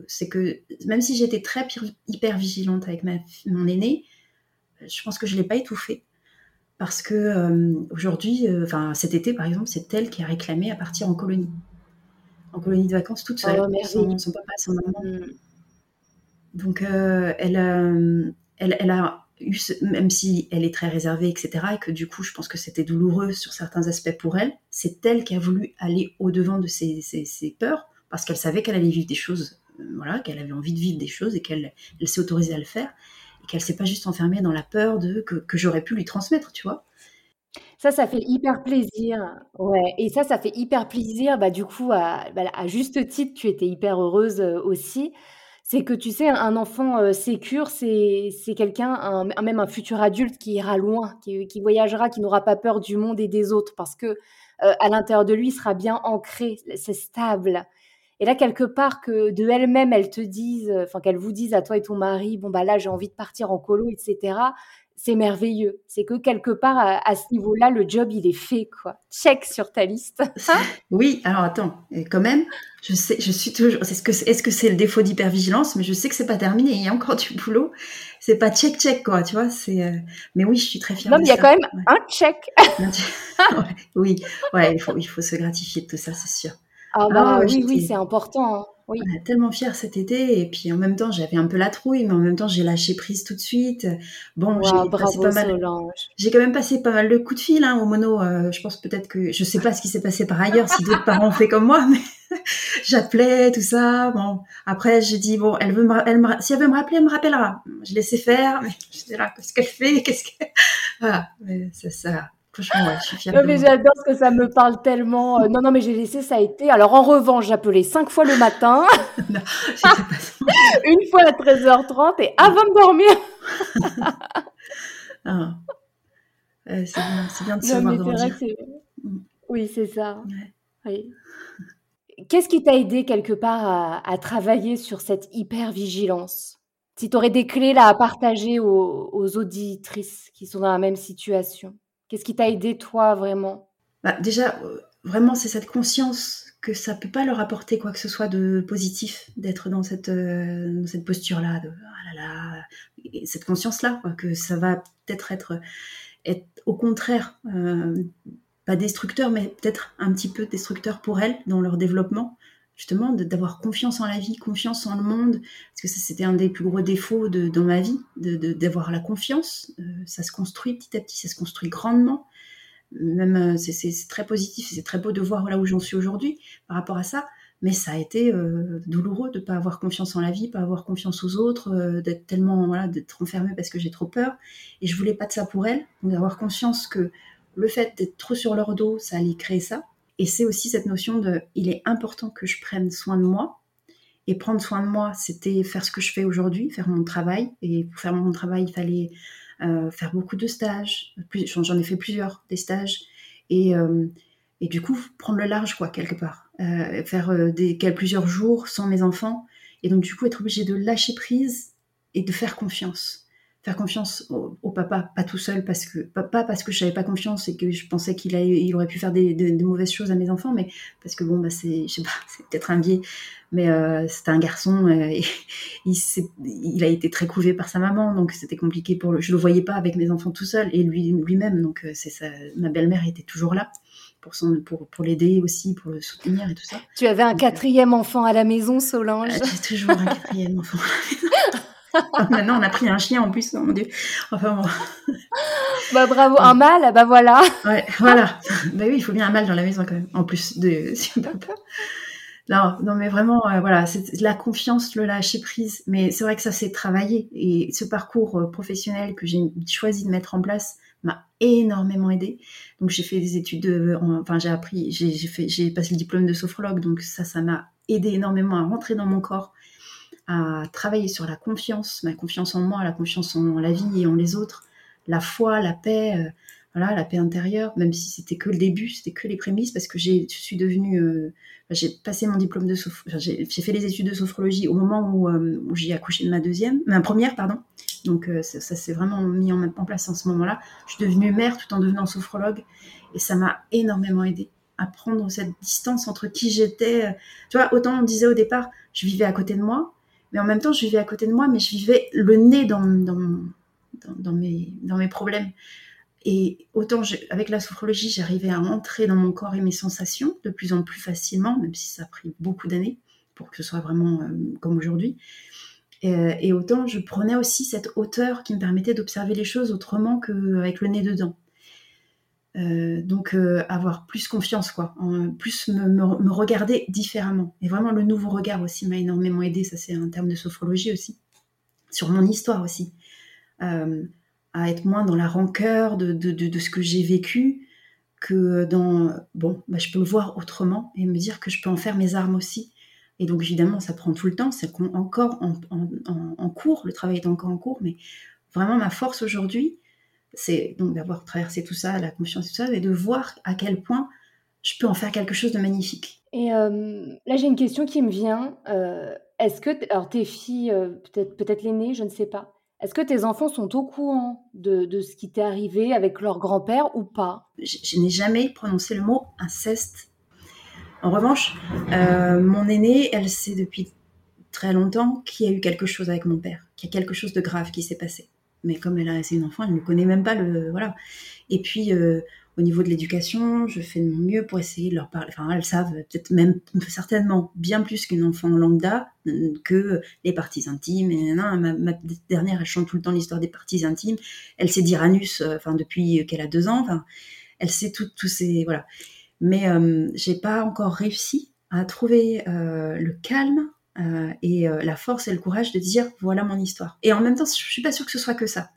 c'est que même si j'étais très hyper vigilante avec ma, mon aîné, je pense que je l'ai pas étouffée parce que aujourd'hui, enfin cet été par exemple, c'est elle qui a réclamé à partir en colonie, en colonie de vacances toute seule, oh, sans son, papa, son maman. Mm. Donc elle, elle, elle, a même si elle est très réservée, etc., et que du coup, je pense que c'était douloureux sur certains aspects pour elle, c'est elle qui a voulu aller au-devant de ses, peurs, parce qu'elle savait qu'elle allait vivre des choses, euh, voilà, qu'elle avait envie de vivre des choses et qu'elle elle, s'est autorisée à le faire, et qu'elle s'est pas juste enfermée dans la peur de que, que j'aurais pu lui transmettre, tu vois. Ça, ça fait hyper plaisir. Ouais, et ça, ça fait hyper plaisir. Bah, du coup, à, bah, à juste titre, tu étais hyper heureuse euh, aussi c'est que tu sais, un enfant euh, sécure, c'est quelqu'un, même un futur adulte qui ira loin, qui, voyagera, qui n'aura pas peur du monde et des autres, parce que euh, à l'intérieur de lui, il sera bien ancré, c'est stable. Et là, quelque part, que de elle-même, elle te dise, enfin qu'elle vous dise à toi et ton mari, bon bah là, j'ai envie de partir en colo, etc c'est merveilleux. C'est que quelque part, à, ce niveau-là, le job, il est fait, quoi. Check sur ta liste. oui, alors attends, et quand même, je sais, je suis toujours. Est-ce que c'est le défaut d'hypervigilance? Mais je sais que c'est pas terminé. Il y a encore du boulot. C'est pas check check quoi, tu vois. C'est. Euh, mais oui, je suis très fière. Non, mais il y a quand même un check. oui, ouais, il faut il faut se gratifier de tout ça, c'est sûr. Ah bah oui, oui, c'est important. Oui. On a tellement fière cet été et puis en même temps j'avais un peu la trouille mais en même temps j'ai lâché prise tout de suite. Bon, j'ai passé pas mal. J'ai quand même passé pas mal de coups de fil hein, au mono. Euh, je pense peut-être que je sais pas ce qui s'est passé par ailleurs si d'autres parents ont fait comme moi mais j'appelais tout ça. Bon après j'ai dit bon elle veut me, elle me, si elle veut me rappeler elle me rappellera. Je laissais faire mais j'étais là qu'est-ce qu'elle fait qu'est-ce que voilà mais ça ça non, mais j'adore ce que ça me parle tellement. Euh, non, non, mais j'ai laissé, ça a été. Alors, en revanche, j'appelais cinq fois le matin. non, pas Une fois à 13h30 et avant de dormir. ah. c'est bien, bien, de se voir grandir. Mm. Oui, c'est ça. Oui. Qu'est-ce qui t'a aidé quelque part à, à, travailler sur cette hyper-vigilance? Si tu aurais des clés là à partager aux, aux auditrices qui sont dans la même situation Qu'est-ce qui t'a aidé, toi, vraiment? Bah, Déjà, euh, vraiment, c'est cette conscience que ça peut pas leur apporter quoi que ce soit de positif d'être dans cette, euh, posture-là, de ah là là, cette conscience-là, que ça va peut-être être, être au contraire, euh, pas destructeur, mais peut-être un petit peu destructeur pour elles dans leur développement justement d'avoir confiance en la vie, confiance en le monde, parce que c'était un des plus gros défauts de, dans ma vie, d'avoir de, la confiance. Euh, ça se construit petit à petit, ça se construit grandement. Même euh, c'est très positif, c'est très beau de voir là où j'en suis aujourd'hui par rapport à ça. Mais ça a été euh, douloureux de pas avoir confiance en la vie, pas avoir confiance aux autres, d'être tellement voilà, d'être enfermée parce que j'ai trop peur. Et je voulais pas de ça pour elle, d'avoir conscience que le fait d'être trop sur leur dos, ça allait créer ça et c'est aussi cette notion de, il est important que je prenne soin de moi. Et prendre soin de moi, c'était faire ce que je fais aujourd'hui, faire mon travail. Et pour faire mon travail, il fallait euh, faire beaucoup de stages. J'en ai fait plusieurs, des stages. Et, euh, et du coup, prendre le large, quoi, quelque part. Euh, faire des, plusieurs jours sans mes enfants. Et donc, du coup, être obligé de lâcher prise et de faire confiance faire confiance au, papa, pas tout seul parce que pas, parce que je n'avais pas confiance et que je pensais qu'il il aurait pu faire des, mauvaises choses à mes enfants, mais parce que bon bah c'est je sais pas c'est peut-être un biais, mais euh, c'était un garçon euh, et il, il a été très couvé par sa maman donc c'était compliqué pour le je le voyais pas avec mes enfants tout seul et lui lui-même donc euh, c'est ça ma belle-mère était toujours là pour son pour pour l'aider aussi pour le soutenir et tout ça. Tu avais un quatrième enfant à la maison Solange. J'ai toujours un quatrième enfant. À la maison. Maintenant, on a pris un chien en plus, oh mon dieu. Enfin bon. Bah bravo, un mâle, bah voilà. Ouais, voilà. bah oui, il faut bien un mâle dans la maison quand même, en plus de Non, non, mais vraiment, euh, voilà, c'est la confiance, le lâcher prise. Mais c'est vrai que ça s'est travaillé et ce parcours euh, professionnel que j'ai choisi de mettre en place m'a énormément aidé. Donc j'ai fait des études, de, enfin j'ai appris, j'ai passé le diplôme de sophrologue, donc ça, ça m'a aidé énormément à rentrer dans mon corps à travailler sur la confiance, ma confiance en moi, la confiance en la vie et en les autres, la foi, la paix. Euh, voilà, la paix intérieure, même si c'était que le début, c'était que les prémices, parce que je suis devenue, euh, j'ai passé mon diplôme de sophrologie, j'ai fait les études de sophrologie au moment où, euh, où j'ai accouché de ma deuxième, ma première, pardon. Donc euh, ça, s'est vraiment mis en, en, place en ce moment-là. Je suis devenue mère tout en devenant sophrologue, et ça m'a énormément aidée à prendre cette distance entre qui j'étais. Tu vois, autant on disait au départ, je vivais à côté de moi, mais en même temps, je vivais à côté de moi, mais je vivais le nez dans, mes, problèmes. Et autant avec la sophrologie, j'arrivais à entrer dans mon corps et mes sensations de plus en plus facilement, même si ça a pris beaucoup d'années pour que ce soit vraiment euh, comme aujourd'hui. Et, euh, et, autant je prenais aussi cette hauteur qui me permettait d'observer les choses autrement qu'avec le nez dedans. Euh, donc euh, avoir plus confiance, quoi, plus me, regarder différemment. Et vraiment le nouveau regard aussi m'a énormément aidé, ça c'est un terme de sophrologie aussi, sur mon histoire aussi. Euh, à être moins dans la rancœur de, ce que j'ai vécu que dans bon, bah, je peux le voir autrement et me dire que je peux en faire mes armes aussi. Et donc évidemment, ça prend tout le temps, c'est encore en, en, en, cours, le travail est encore en cours, mais vraiment ma force aujourd'hui, c'est donc d'avoir traversé tout ça, la confiance et tout ça, et de voir à quel point je peux en faire quelque chose de magnifique. Et euh, là, j'ai une question qui me vient. Euh, est-ce que, alors tes filles, euh, peut-être peut-être l'aînée, je ne sais pas, est-ce que tes enfants sont au courant de, de ce qui t'est arrivé avec leur grand-père ou pas? Je, je n'ai jamais prononcé le mot inceste. En revanche, mon aînée, elle sait depuis très longtemps qu'il y a eu quelque chose avec mon père, qu'il y a quelque chose de grave qui s'est passé. Mais comme elle a c'est une enfant, elle ne connaît même pas le voilà. Et puis euh, au niveau de l'éducation, je fais de mon mieux pour essayer de leur parler. Enfin, elles savent peut-être même certainement bien plus qu'une enfant lambda que les parties intimes. Et ma, dernière, elle chante tout le temps l'histoire des parties intimes. Elle sait dire anus, euh, depuis qu'elle a deux ans. Elle sait tout, tous ces voilà. Mais euh, j'ai pas encore réussi à trouver euh, le calme euh, et euh, la force et le courage de dire voilà mon histoire. Et en même temps, je suis pas sûre que ce soit que ça.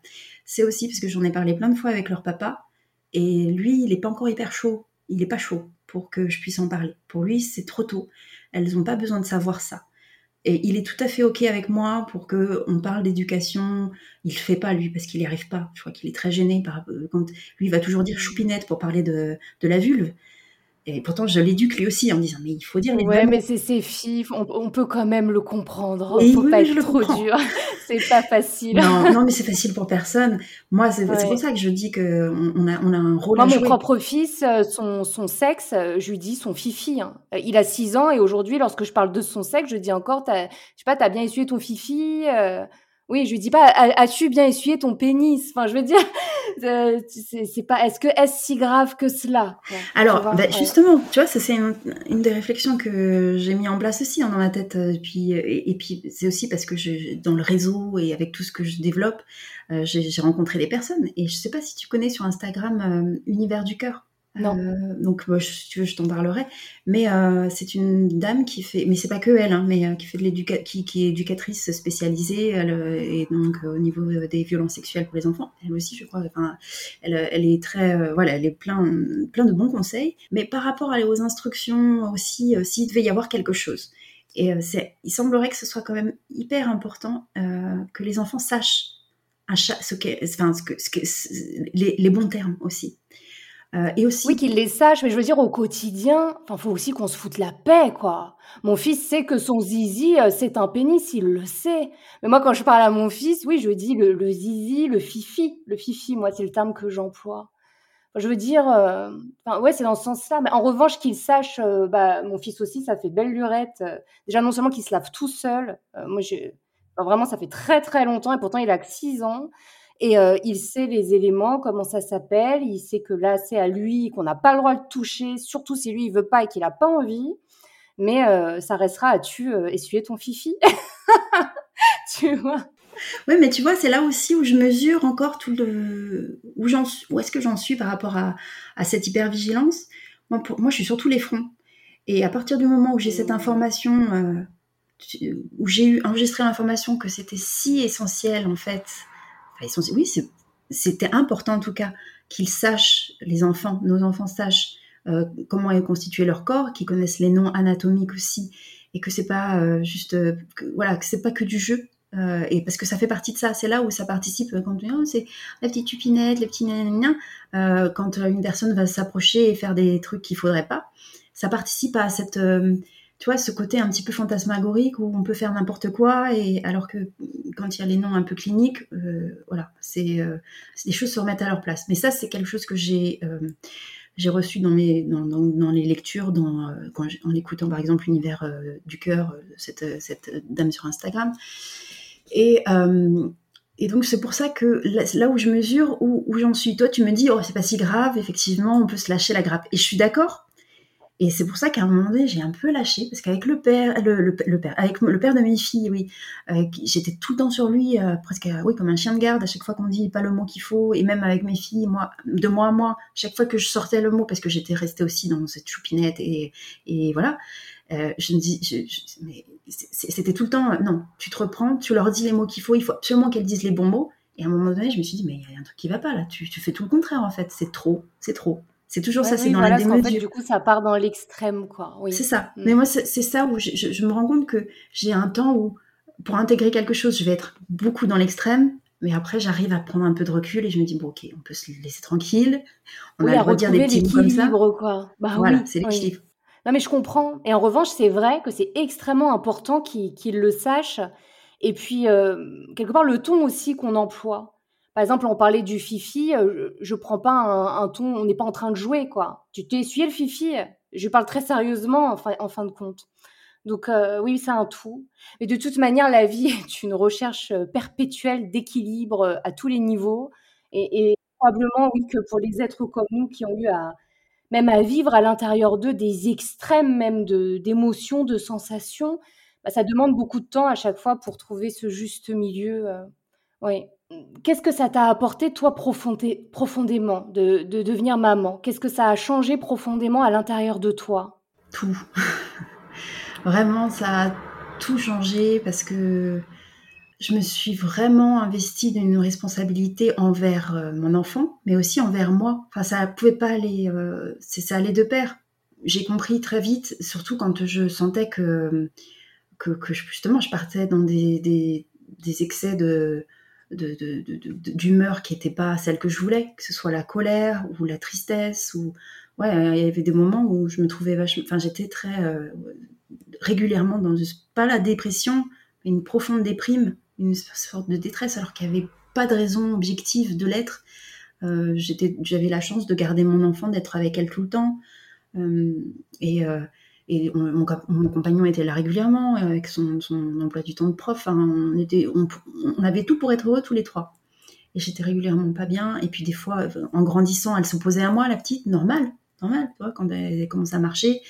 C'est aussi parce que j'en ai parlé plein de fois avec leur papa et lui, il est pas encore hyper chaud. Il est pas chaud pour que je puisse en parler. Pour lui, c'est trop tôt. Elles ont pas besoin de savoir ça. Et il est tout à fait ok avec moi pour que on parle d'éducation. Il le fait pas lui parce qu'il n'y arrive pas. Je crois qu'il est très gêné par quand lui va toujours dire choupinette pour parler de, de la vulve. Et pourtant, je l'éduque lui aussi en disant, mais il faut dire les Ouais, mais c'est ses filles, on, on, peut quand même le comprendre. Il faut oui, pas être trop comprends. dur. c'est pas facile. Non, non, mais c'est facile pour personne. Moi, c'est ouais. pour ça que je dis qu'on on a, on a un rôle Moi, à mon jouer. propre fils, euh, son, son sexe, euh, je lui dis son fifi. Hein. Il a 6 ans et aujourd'hui, lorsque je parle de son sexe, je dis encore, je sais pas, t'as bien essuyé ton fifi euh, oui, je lui dis pas, as-tu bien essuyé ton pénis? Enfin, je veux dire, euh, c'est pas, est-ce que est-ce si grave que cela? Alors, bah, justement, tu vois, ça c'est une, une, des réflexions que j'ai mis en place aussi hein, dans ma tête. Et puis, et, et puis c'est aussi parce que je, dans le réseau et avec tout ce que je développe, euh, j'ai rencontré des personnes. Et je sais pas si tu connais sur Instagram euh, Univers du cœur. Non. Euh, donc, bah, si tu veux, je t'en parlerai. Mais euh, c'est une dame qui fait, mais c'est pas que elle, hein, mais euh, qui fait de qui, est éducatrice spécialisée, et donc au niveau des violences sexuelles pour les enfants. Elle aussi, je crois. Elle, elle est très, voilà, elle est plein, plein de bons conseils. Mais par rapport aux instructions aussi, s'il devait y avoir quelque chose. Et c'est, il semblerait que ce soit quand même hyper important que les enfants sachent à chaque, ce qu'est, enfin, ce que, ce les, les bons termes aussi. Euh, et aussi... Oui, qu'ils les sachent, mais je veux dire, au quotidien, il faut aussi qu'on se foute la paix, quoi. Mon fils sait que son zizi, euh, c'est un pénis, il le sait. Mais moi, quand je parle à mon fils, oui, je dis le, zizi, le fifi. Le fifi, moi, c'est le terme que j'emploie. Je veux dire, euh, enfin, ouais, c'est dans ce sens-là. Mais en revanche, qu'il sache, euh, bah, mon fils aussi, ça fait belle lurette. Déjà, non seulement qu'il se lave tout seul, moi, j'ai, vraiment, ça fait très, très longtemps, et pourtant, il a que 6 ans. Et euh, il sait les éléments, comment ça s'appelle. Il sait que là, c'est à lui, qu'on n'a pas le droit de toucher, surtout si lui, il veut pas et qu'il n'a pas envie. Mais euh, ça restera à tu euh, essuyer ton fifi. tu vois oui, mais tu vois, c'est là aussi où je mesure encore tout le. où, j'en... où est-ce que j'en suis par rapport à, à cette hypervigilance. Moi, pour... moi, je suis sur tous les fronts. Et à partir du moment où j'ai cette information, euh, où j'ai eu enregistré l'information que c'était si essentiel, en fait, oui, c'était important en tout cas qu'ils sachent, les enfants, nos enfants sachent euh, comment est constitué leur corps, qu'ils connaissent les noms anatomiques aussi, et que c'est pas euh, juste, euh, que, voilà, que c'est pas que du jeu, Euh, et parce que ça fait partie de ça, c'est là où ça participe quand on c'est la petite tupinette, les petits euh, quand une personne va s'approcher et faire des trucs qu'il faudrait pas, ça participe à cette, tu vois, ce côté un petit peu fantasmagorique où on peut faire n'importe quoi et alors que quand il y a les noms un peu cliniques, euh, voilà, c'est euh, des choses se remettent à leur place. Mais ça, c'est quelque chose que j'ai j'ai reçu dans, les lectures, dans, en écoutant par exemple l'univers du cœur, cette, dame sur Instagram. Et, euh, et donc c'est pour ça que là, où je mesure, où, où j'en suis, toi tu me dis, oh c'est pas si grave, effectivement, on peut se lâcher la grappe. Et je suis d'accord. Et c'est pour ça qu'à un moment donné, j'ai un peu lâché, parce qu'avec le père, le, père, avec le père de mes filles, oui, euh, j'étais tout le temps sur lui, euh, presque, oui, comme un chien de garde. À chaque fois qu'on dit pas le mot qu'il faut, et même avec mes filles, moi, de moi à moi, chaque fois que je sortais le mot, parce que j'étais restée aussi dans cette choupinette, et, voilà, euh, je me dis, c'était tout le temps, non, tu te reprends, tu leur dis les mots qu'il faut, il faut absolument qu'elles disent les bons mots. Et à un moment donné, je me suis dit, mais il y a un truc qui va pas là, tu fais tout le contraire en fait, c'est trop, c'est trop. C'est toujours ça, c'est dans la démesure. En fait, du coup, ça part dans l'extrême, quoi. Oui. C'est ça. Mm. Mais moi, c'est ça où je, je, me rends compte que j'ai un temps où, pour intégrer quelque chose, je vais être beaucoup dans l'extrême, mais après, j'arrive à prendre un peu de recul et je me dis, bon, ok, on peut se laisser tranquille. On a le droit de dire des petits mots comme ça. Quoi. Bah, voilà, c'est l'équilibre. Non, mais je comprends. Et en revanche, c'est vrai que c'est extrêmement important qu'ils le sachent. Et puis, euh, quelque part, le ton aussi qu'on emploie. Par exemple, on parlait du fifi, euh, je, prends pas un, ton, on n'est pas en train de jouer, quoi. Tu t'es essuyé le fifi? Je parle très sérieusement, en fin, de compte. Donc, euh, oui, c'est un tout. Mais de toute manière, la vie est une recherche perpétuelle d'équilibre à tous les niveaux. Et, probablement, oui, que pour les êtres comme nous qui ont eu à même à vivre à l'intérieur d'eux des extrêmes même d'émotions, de, sensations, bah, ça demande beaucoup de temps à chaque fois pour trouver ce juste milieu. Euh, oui. Qu'est-ce que ça t'a apporté, toi, profondément, de, de devenir maman? Qu'est-ce que ça a changé profondément à l'intérieur de toi? Tout. Vraiment, ça a tout changé parce que je me suis vraiment investie dans une responsabilité envers euh, mon enfant, mais aussi envers moi. Enfin, ça pouvait pas aller, euh, ça allait de pair. J'ai compris très vite, surtout quand je sentais que, que, justement je partais dans des, des, excès de, d'humeur qui n'étaient pas celles que je voulais, que ce soit la colère ou la tristesse ou ouais, il y avait des moments où je me trouvais vachement, enfin j'étais très euh, régulièrement dans pas la dépression, une profonde déprime une sorte de détresse alors qu'il n'y avait pas de raison objective de l'être. Euh, j'avais la chance de garder mon enfant, d'être avec elle tout le temps. Euh, et, euh, et mon, compagnon était là régulièrement avec son, emploi du temps de prof. on, était, on, avait tout pour être heureux tous les trois. Et j'étais régulièrement pas bien. Et puis des fois, en grandissant, elle s'opposait à moi, la petite, normal normal, tu vois, quand elle commencé à marcher,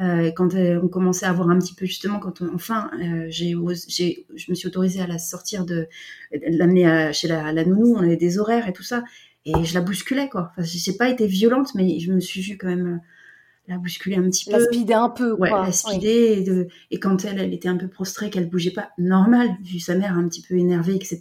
euh, quand on commençait à voir un petit peu justement, quand enfin, euh, j'ai, je me suis autorisée à la sortir de, l'amener chez la, nounou, on avait des horaires et tout ça, et je la bousculais quoi. Enfin, j'ai pas été violente, mais je me suis vue quand même euh, la bousculer un petit peu. La speeder un peu, quoi. Ouais, la speeder. Et, de, et, quand elle, elle était un peu prostrée, qu'elle bougeait pas, normal, vu sa mère un petit peu énervée, etc.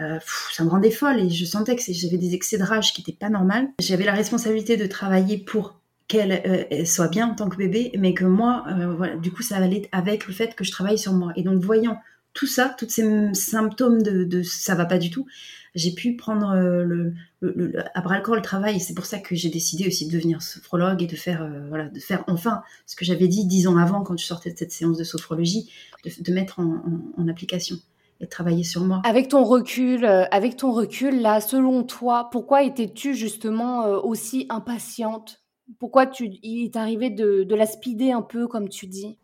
Euh, ça me rendait folle et je sentais que j'avais des excès de rage qui n'étaient pas normales. J'avais la responsabilité de travailler pour qu'elle euh, soit bien en tant que bébé, mais que moi, euh, voilà, du coup, ça allait avec le fait que je travaille sur moi. Et donc, voyant tout ça, tous ces symptômes de, de ça va pas du tout, j'ai pu prendre le, à bras le corps le travail. C'est pour ça que j'ai décidé aussi de devenir sophrologue et de faire, voilà, de faire enfin ce que j'avais dit dix ans avant quand je sortais de cette séance de sophrologie, de, mettre en application et travailler sur moi. Avec ton recul, euh, avec ton recul là, selon toi, pourquoi étais-tu justement euh, aussi impatiente? Pourquoi tu, il est arrivé de, de, la speeder un peu, comme tu dis?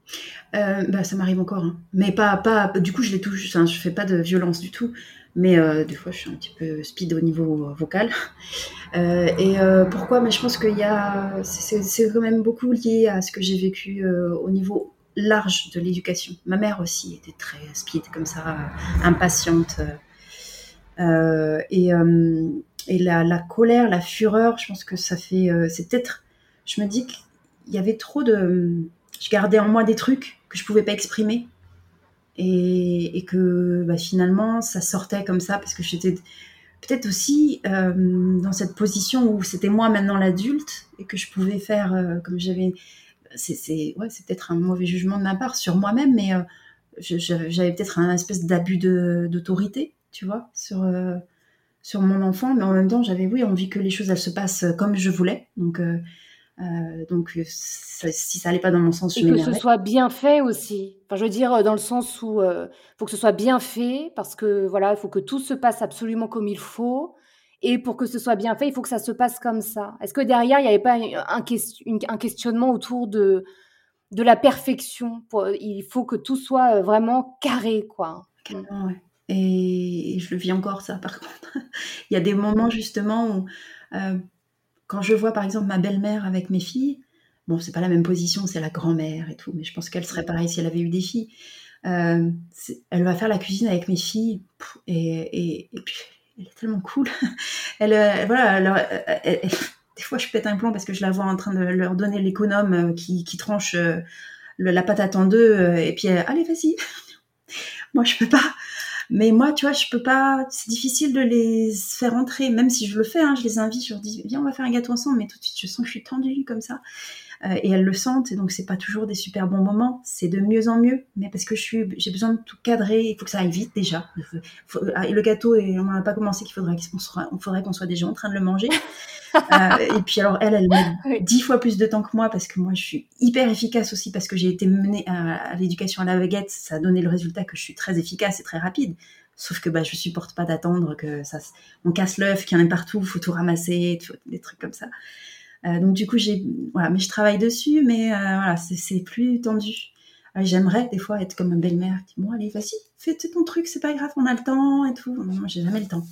Euh, bah, ça m'arrive encore, hein. mais pas, pas. Du coup, je les touche. Je fais pas de violence du tout, mais des fois, je suis un petit peu speed au niveau vocal. et pourquoi? Mais je pense qu'il y a, c'est quand même beaucoup lié à ce que j'ai vécu au niveau large de l'éducation. Ma mère aussi était très speed, comme ça, impatiente. Euh, et, euh, et la, la, colère, la fureur, je pense que ça fait. Euh, c'est peut-être. Je me dis qu'il y avait trop de. Je gardais en moi des trucs que je pouvais pas exprimer. Et, que bah, finalement, ça sortait comme ça parce que j'étais peut-être aussi dans cette position où c'était moi maintenant l'adulte et que je pouvais faire comme j'avais c'est ouais, peut-être un mauvais jugement de ma part sur moi-même, mais euh, j'avais peut-être un espèce d'abus d'autorité, tu vois, sur, euh, sur mon enfant, mais en même temps, j'avais, oui, envie que les choses, elles se passent comme je voulais. Donc, euh, euh, donc si ça allait pas dans mon sens, je Et que ce soit bien fait aussi. Enfin, je veux dire, dans le sens où il faut que ce soit bien fait, parce que voilà, il faut que tout se passe absolument comme il faut. Et pour que ce soit bien fait, il faut que ça se passe comme ça. Est-ce que derrière, il n'y avait pas un, un questionnement autour de, de la perfection? il faut que tout soit euh, vraiment carré, quoi. Et je le vis encore, ça, par contre. il y a des moments, justement, où, euh, quand je vois, par exemple, ma belle-mère avec mes filles, bon, c'est pas la même position, c'est la grand-mère et tout, mais je pense qu'elle serait pareille si elle avait eu des filles. Euh, elle va faire la cuisine avec mes filles, et, puis, elle est tellement cool. elle, voilà, elle, des fois je pète un plomb parce que je la vois en train de leur donner l'économe euh, qui, tranche euh, la patate en deux euh, et puis allez vas-y moi je peux pas mais moi tu vois je peux pas c'est difficile de les faire entrer. Même si je le fais hein, je les invite je leur dis viens on va faire un gâteau ensemble. Mais tout de suite je sens que je suis tendue comme ça et elles le sentent, et donc c'est pas toujours des super bons moments, c'est de mieux en mieux, mais parce que je suis, j'ai besoin de tout cadrer, il faut que ça aille vite déjà. Ah, le gâteau, et on n'a pas commencé qu'il faudrait qu'on soit, faudrait qu'on soit déjà en train de le manger. euh, et puis alors elle, elle met dix fois plus de temps que moi parce que moi je suis hyper efficace aussi parce que j'ai été menée à, l'éducation à la baguette, ça a donné le résultat que je suis très efficace et très rapide. Sauf que bah, je supporte pas d'attendre que ça, on casse l'œuf, qu'il y en ait partout, faut tout ramasser, des trucs comme ça. Euh, donc du coup, j'ai, voilà, mais je travaille dessus, mais euh, voilà, c'est plus tendu. Euh, j'aimerais des fois être comme une belle-mère qui bon allez vas-y fais ton truc c'est pas grave on a le temps et tout. Non j'ai jamais le temps.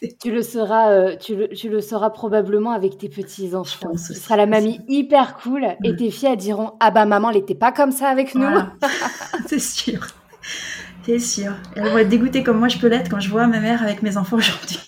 Tu le seras tu, le, tu, le, seras probablement avec tes petits enfants ce sera la mamie hyper cool et tes filles elles diront ah bah maman elle était pas comme ça avec nous. C'est sûr. C'est sûr. Elles vont être dégoûtées comme moi je peux l'être quand je vois ma mère avec mes enfants aujourd'hui.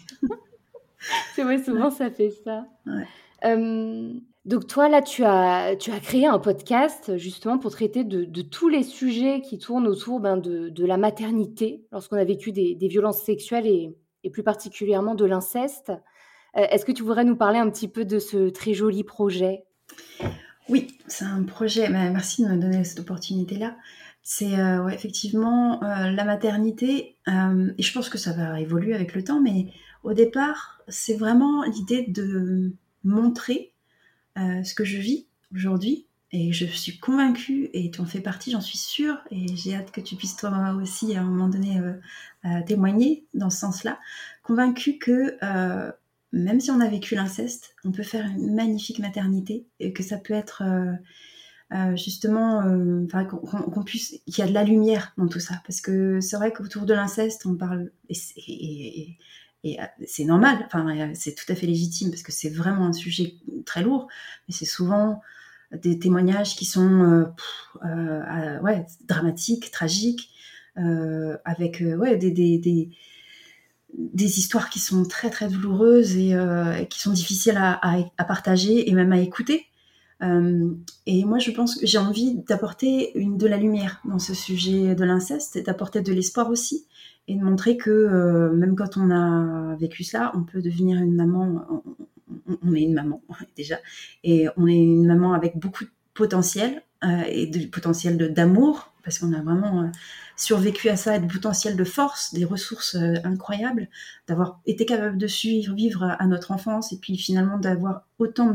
C'est vrai souvent ça fait ça. Ouais. Euh, donc toi, là, tu as, tu as créé un podcast justement pour traiter de, tous les sujets qui tournent autour ben, de, la maternité lorsqu'on a vécu des, violences sexuelles et, plus particulièrement de l'inceste. Euh, est-ce que tu voudrais nous parler un petit peu de ce très joli projet? Oui, c'est un projet. Ben, merci de me donner cette opportunité-là. C'est euh, effectivement la maternité, et je pense que ça va évoluer avec le temps, mais au départ, c'est vraiment l'idée de montrer euh, ce que je vis aujourd'hui. Et je suis convaincue, et tu en fais partie, j'en suis sûre, et j'ai hâte que tu puisses toi aussi à un moment donné euh, euh, témoigner dans ce sens-là, convaincue que même si on a vécu l'inceste, on peut faire une magnifique maternité, et que ça peut être justement, qu'on puisse, qu'il y a de la lumière dans tout ça, parce que c'est vrai qu'autour de l'inceste, on parle, et, euh, c'est normal, enfin, euh, c'est tout à fait légitime parce que c'est vraiment un sujet très lourd, mais c'est souvent des témoignages qui sont euh, ouais, dramatiques, tragiques, avec des, histoires qui sont très très douloureuses et qui sont difficiles à, à, partager et même à écouter. et moi, je pense que j'ai envie d'apporter de la lumière dans ce sujet de l'inceste et d'apporter de l'espoir aussi et de montrer que euh, même quand on a vécu cela, on peut devenir une maman. On, est une maman déjà, et on est une maman avec beaucoup de potentiel euh, et de potentiel d'amour parce qu'on a vraiment euh, survécu à ça et de potentiel de force, des ressources incroyables, d'avoir été capable de survivre à notre enfance et puis finalement d'avoir autant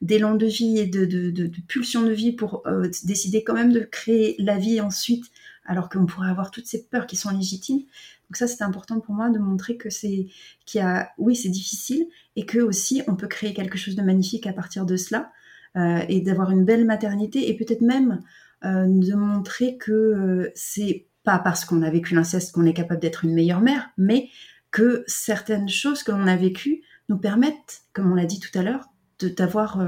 d'élan de, vie et de, de, de, de pulsions de vie pour décider quand même de créer la vie ensuite alors qu'on pourrait avoir toutes ces peurs qui sont légitimes. Donc ça, c'est important pour moi de montrer que c'est, qu'il a, oui, c'est difficile, et que aussi on peut créer quelque chose de magnifique à partir de cela, euh, et d'avoir une belle maternité, et peut-être même euh, de montrer que euh, c'est pas parce qu'on a vécu l'inceste qu'on est capable d'être une meilleure mère, mais que certaines choses que l'on a vécues nous permettent, comme on l'a dit tout à l'heure, d'avoir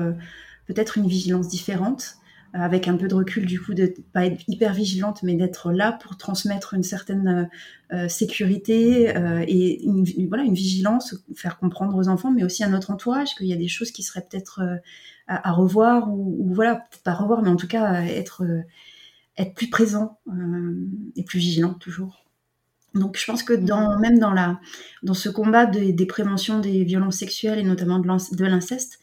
peut-être une vigilance différente, avec un peu de recul du coup de pas être hyper vigilante mais d'être là pour transmettre une certaine euh, euh, sécurité euh, et une, voilà une vigilance faire comprendre aux enfants mais aussi à notre entourage qu'il y a des choses qui seraient peut-être à, revoir ou, voilà peut-être pas revoir mais en tout cas être être plus présent et plus vigilant toujours. Donc je pense que dans, même dans, la, dans ce combat des, des préventions des violences sexuelles et notamment de l'inceste,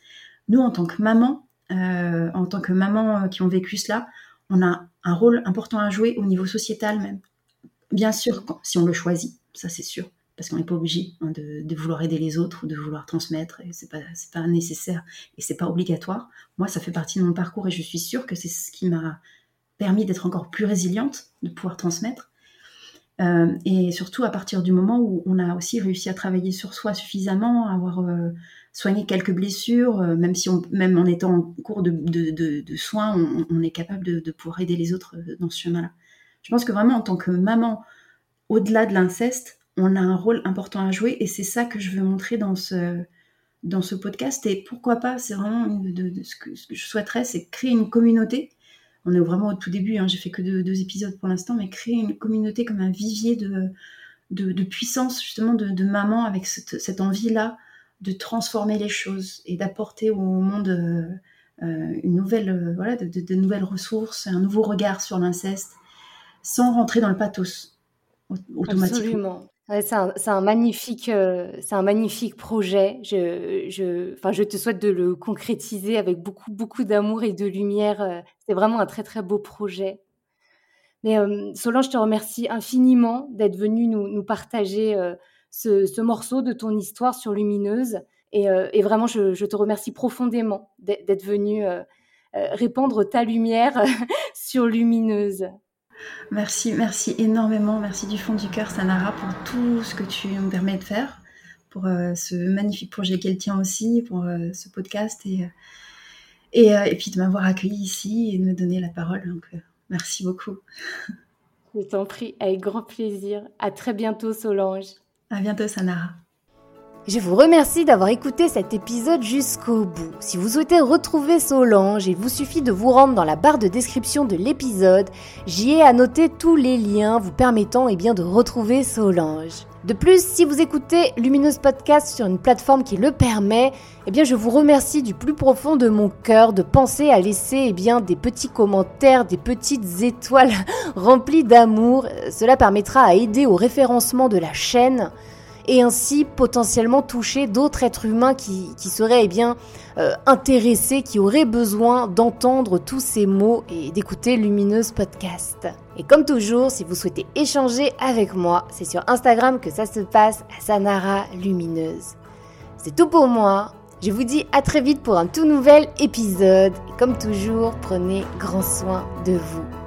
nous en tant que maman, en tant que maman qui ont vécu cela, on a un rôle important à jouer au niveau sociétal même. bien sûr, si on le choisit, ça c'est sûr, parce qu'on n'est pas obligé hein, de, vouloir aider les autres ou de vouloir transmettre, et c'est pas, pas nécessaire et c'est pas obligatoire. Moi, ça fait partie de mon parcours et je suis sûre que c'est ce qui m'a permis d'être encore plus résiliente, de pouvoir transmettre. Euh, et surtout à partir du moment où on a aussi réussi à travailler sur soi suffisamment, à avoir euh, soigné quelques blessures, euh, même si même en étant en cours de, soins, on, est capable de, pouvoir aider les autres dans ce chemin-là. Je pense que vraiment en tant que maman, au-delà de l'inceste, on a un rôle important à jouer et c'est ça que je veux montrer dans ce dans ce podcast. Et pourquoi pas, c'est vraiment ce, que, je souhaiterais, c'est créer une communauté on est vraiment au tout début, hein, j'ai fait que deux, épisodes pour l'instant, mais créer une communauté comme un vivier de, puissance, justement, de, maman avec cette, envie-là de transformer les choses et d'apporter au monde euh, euh, une nouvelle, euh, voilà, de, nouvelles ressources, un nouveau regard sur l'inceste, sans rentrer dans le pathos automatiquement. Absolument c'est un, magnifique, euh, c'est un magnifique projet. Je, enfin, je te souhaite de le concrétiser avec beaucoup, beaucoup d'amour et de lumière. Euh, c'est vraiment un très, très beau projet. Mais euh, Solange, je te remercie infiniment d'être venue nous, partager ce, ce, morceau de ton histoire sur Lumineuse. Et, vraiment, je, je, te remercie profondément d'être venue répandre ta lumière sur Lumineuse. Merci, merci énormément. Merci du fond du cœur, Sanara, pour tout ce que tu me permets de faire, pour euh, ce magnifique projet qu'elle tient aussi, pour euh, ce podcast et, euh, et, et, puis de m'avoir accueilli ici et de me donner la parole. Donc, merci beaucoup. Je t'en prie, avec grand plaisir. À très bientôt, Solange. À bientôt, Sanara. Je vous remercie d'avoir écouté cet épisode jusqu'au bout. Si vous souhaitez retrouver Solange, il vous suffit de vous rendre dans la barre de description de l'épisode. J'y ai annoté tous les liens vous permettant eh bien, de retrouver Solange. De plus, si vous écoutez Lumineuse Podcast sur une plateforme qui le permet, eh bien je vous remercie du plus profond de mon cœur de penser à laisser eh bien des petits commentaires, des petites étoiles remplies d'amour. Cela permettra à aider au référencement de la chaîne et ainsi potentiellement toucher d'autres êtres humains qui, seraient eh euh, intéressés, qui auraient besoin d'entendre tous ces mots et d'écouter Lumineuse Podcast. Et comme toujours, si vous souhaitez échanger avec moi, c'est sur Instagram que ça se passe à Sanara Lumineuse. C'est tout pour moi. Je vous dis à très vite pour un tout nouvel épisode. Comme toujours, prenez grand soin de vous.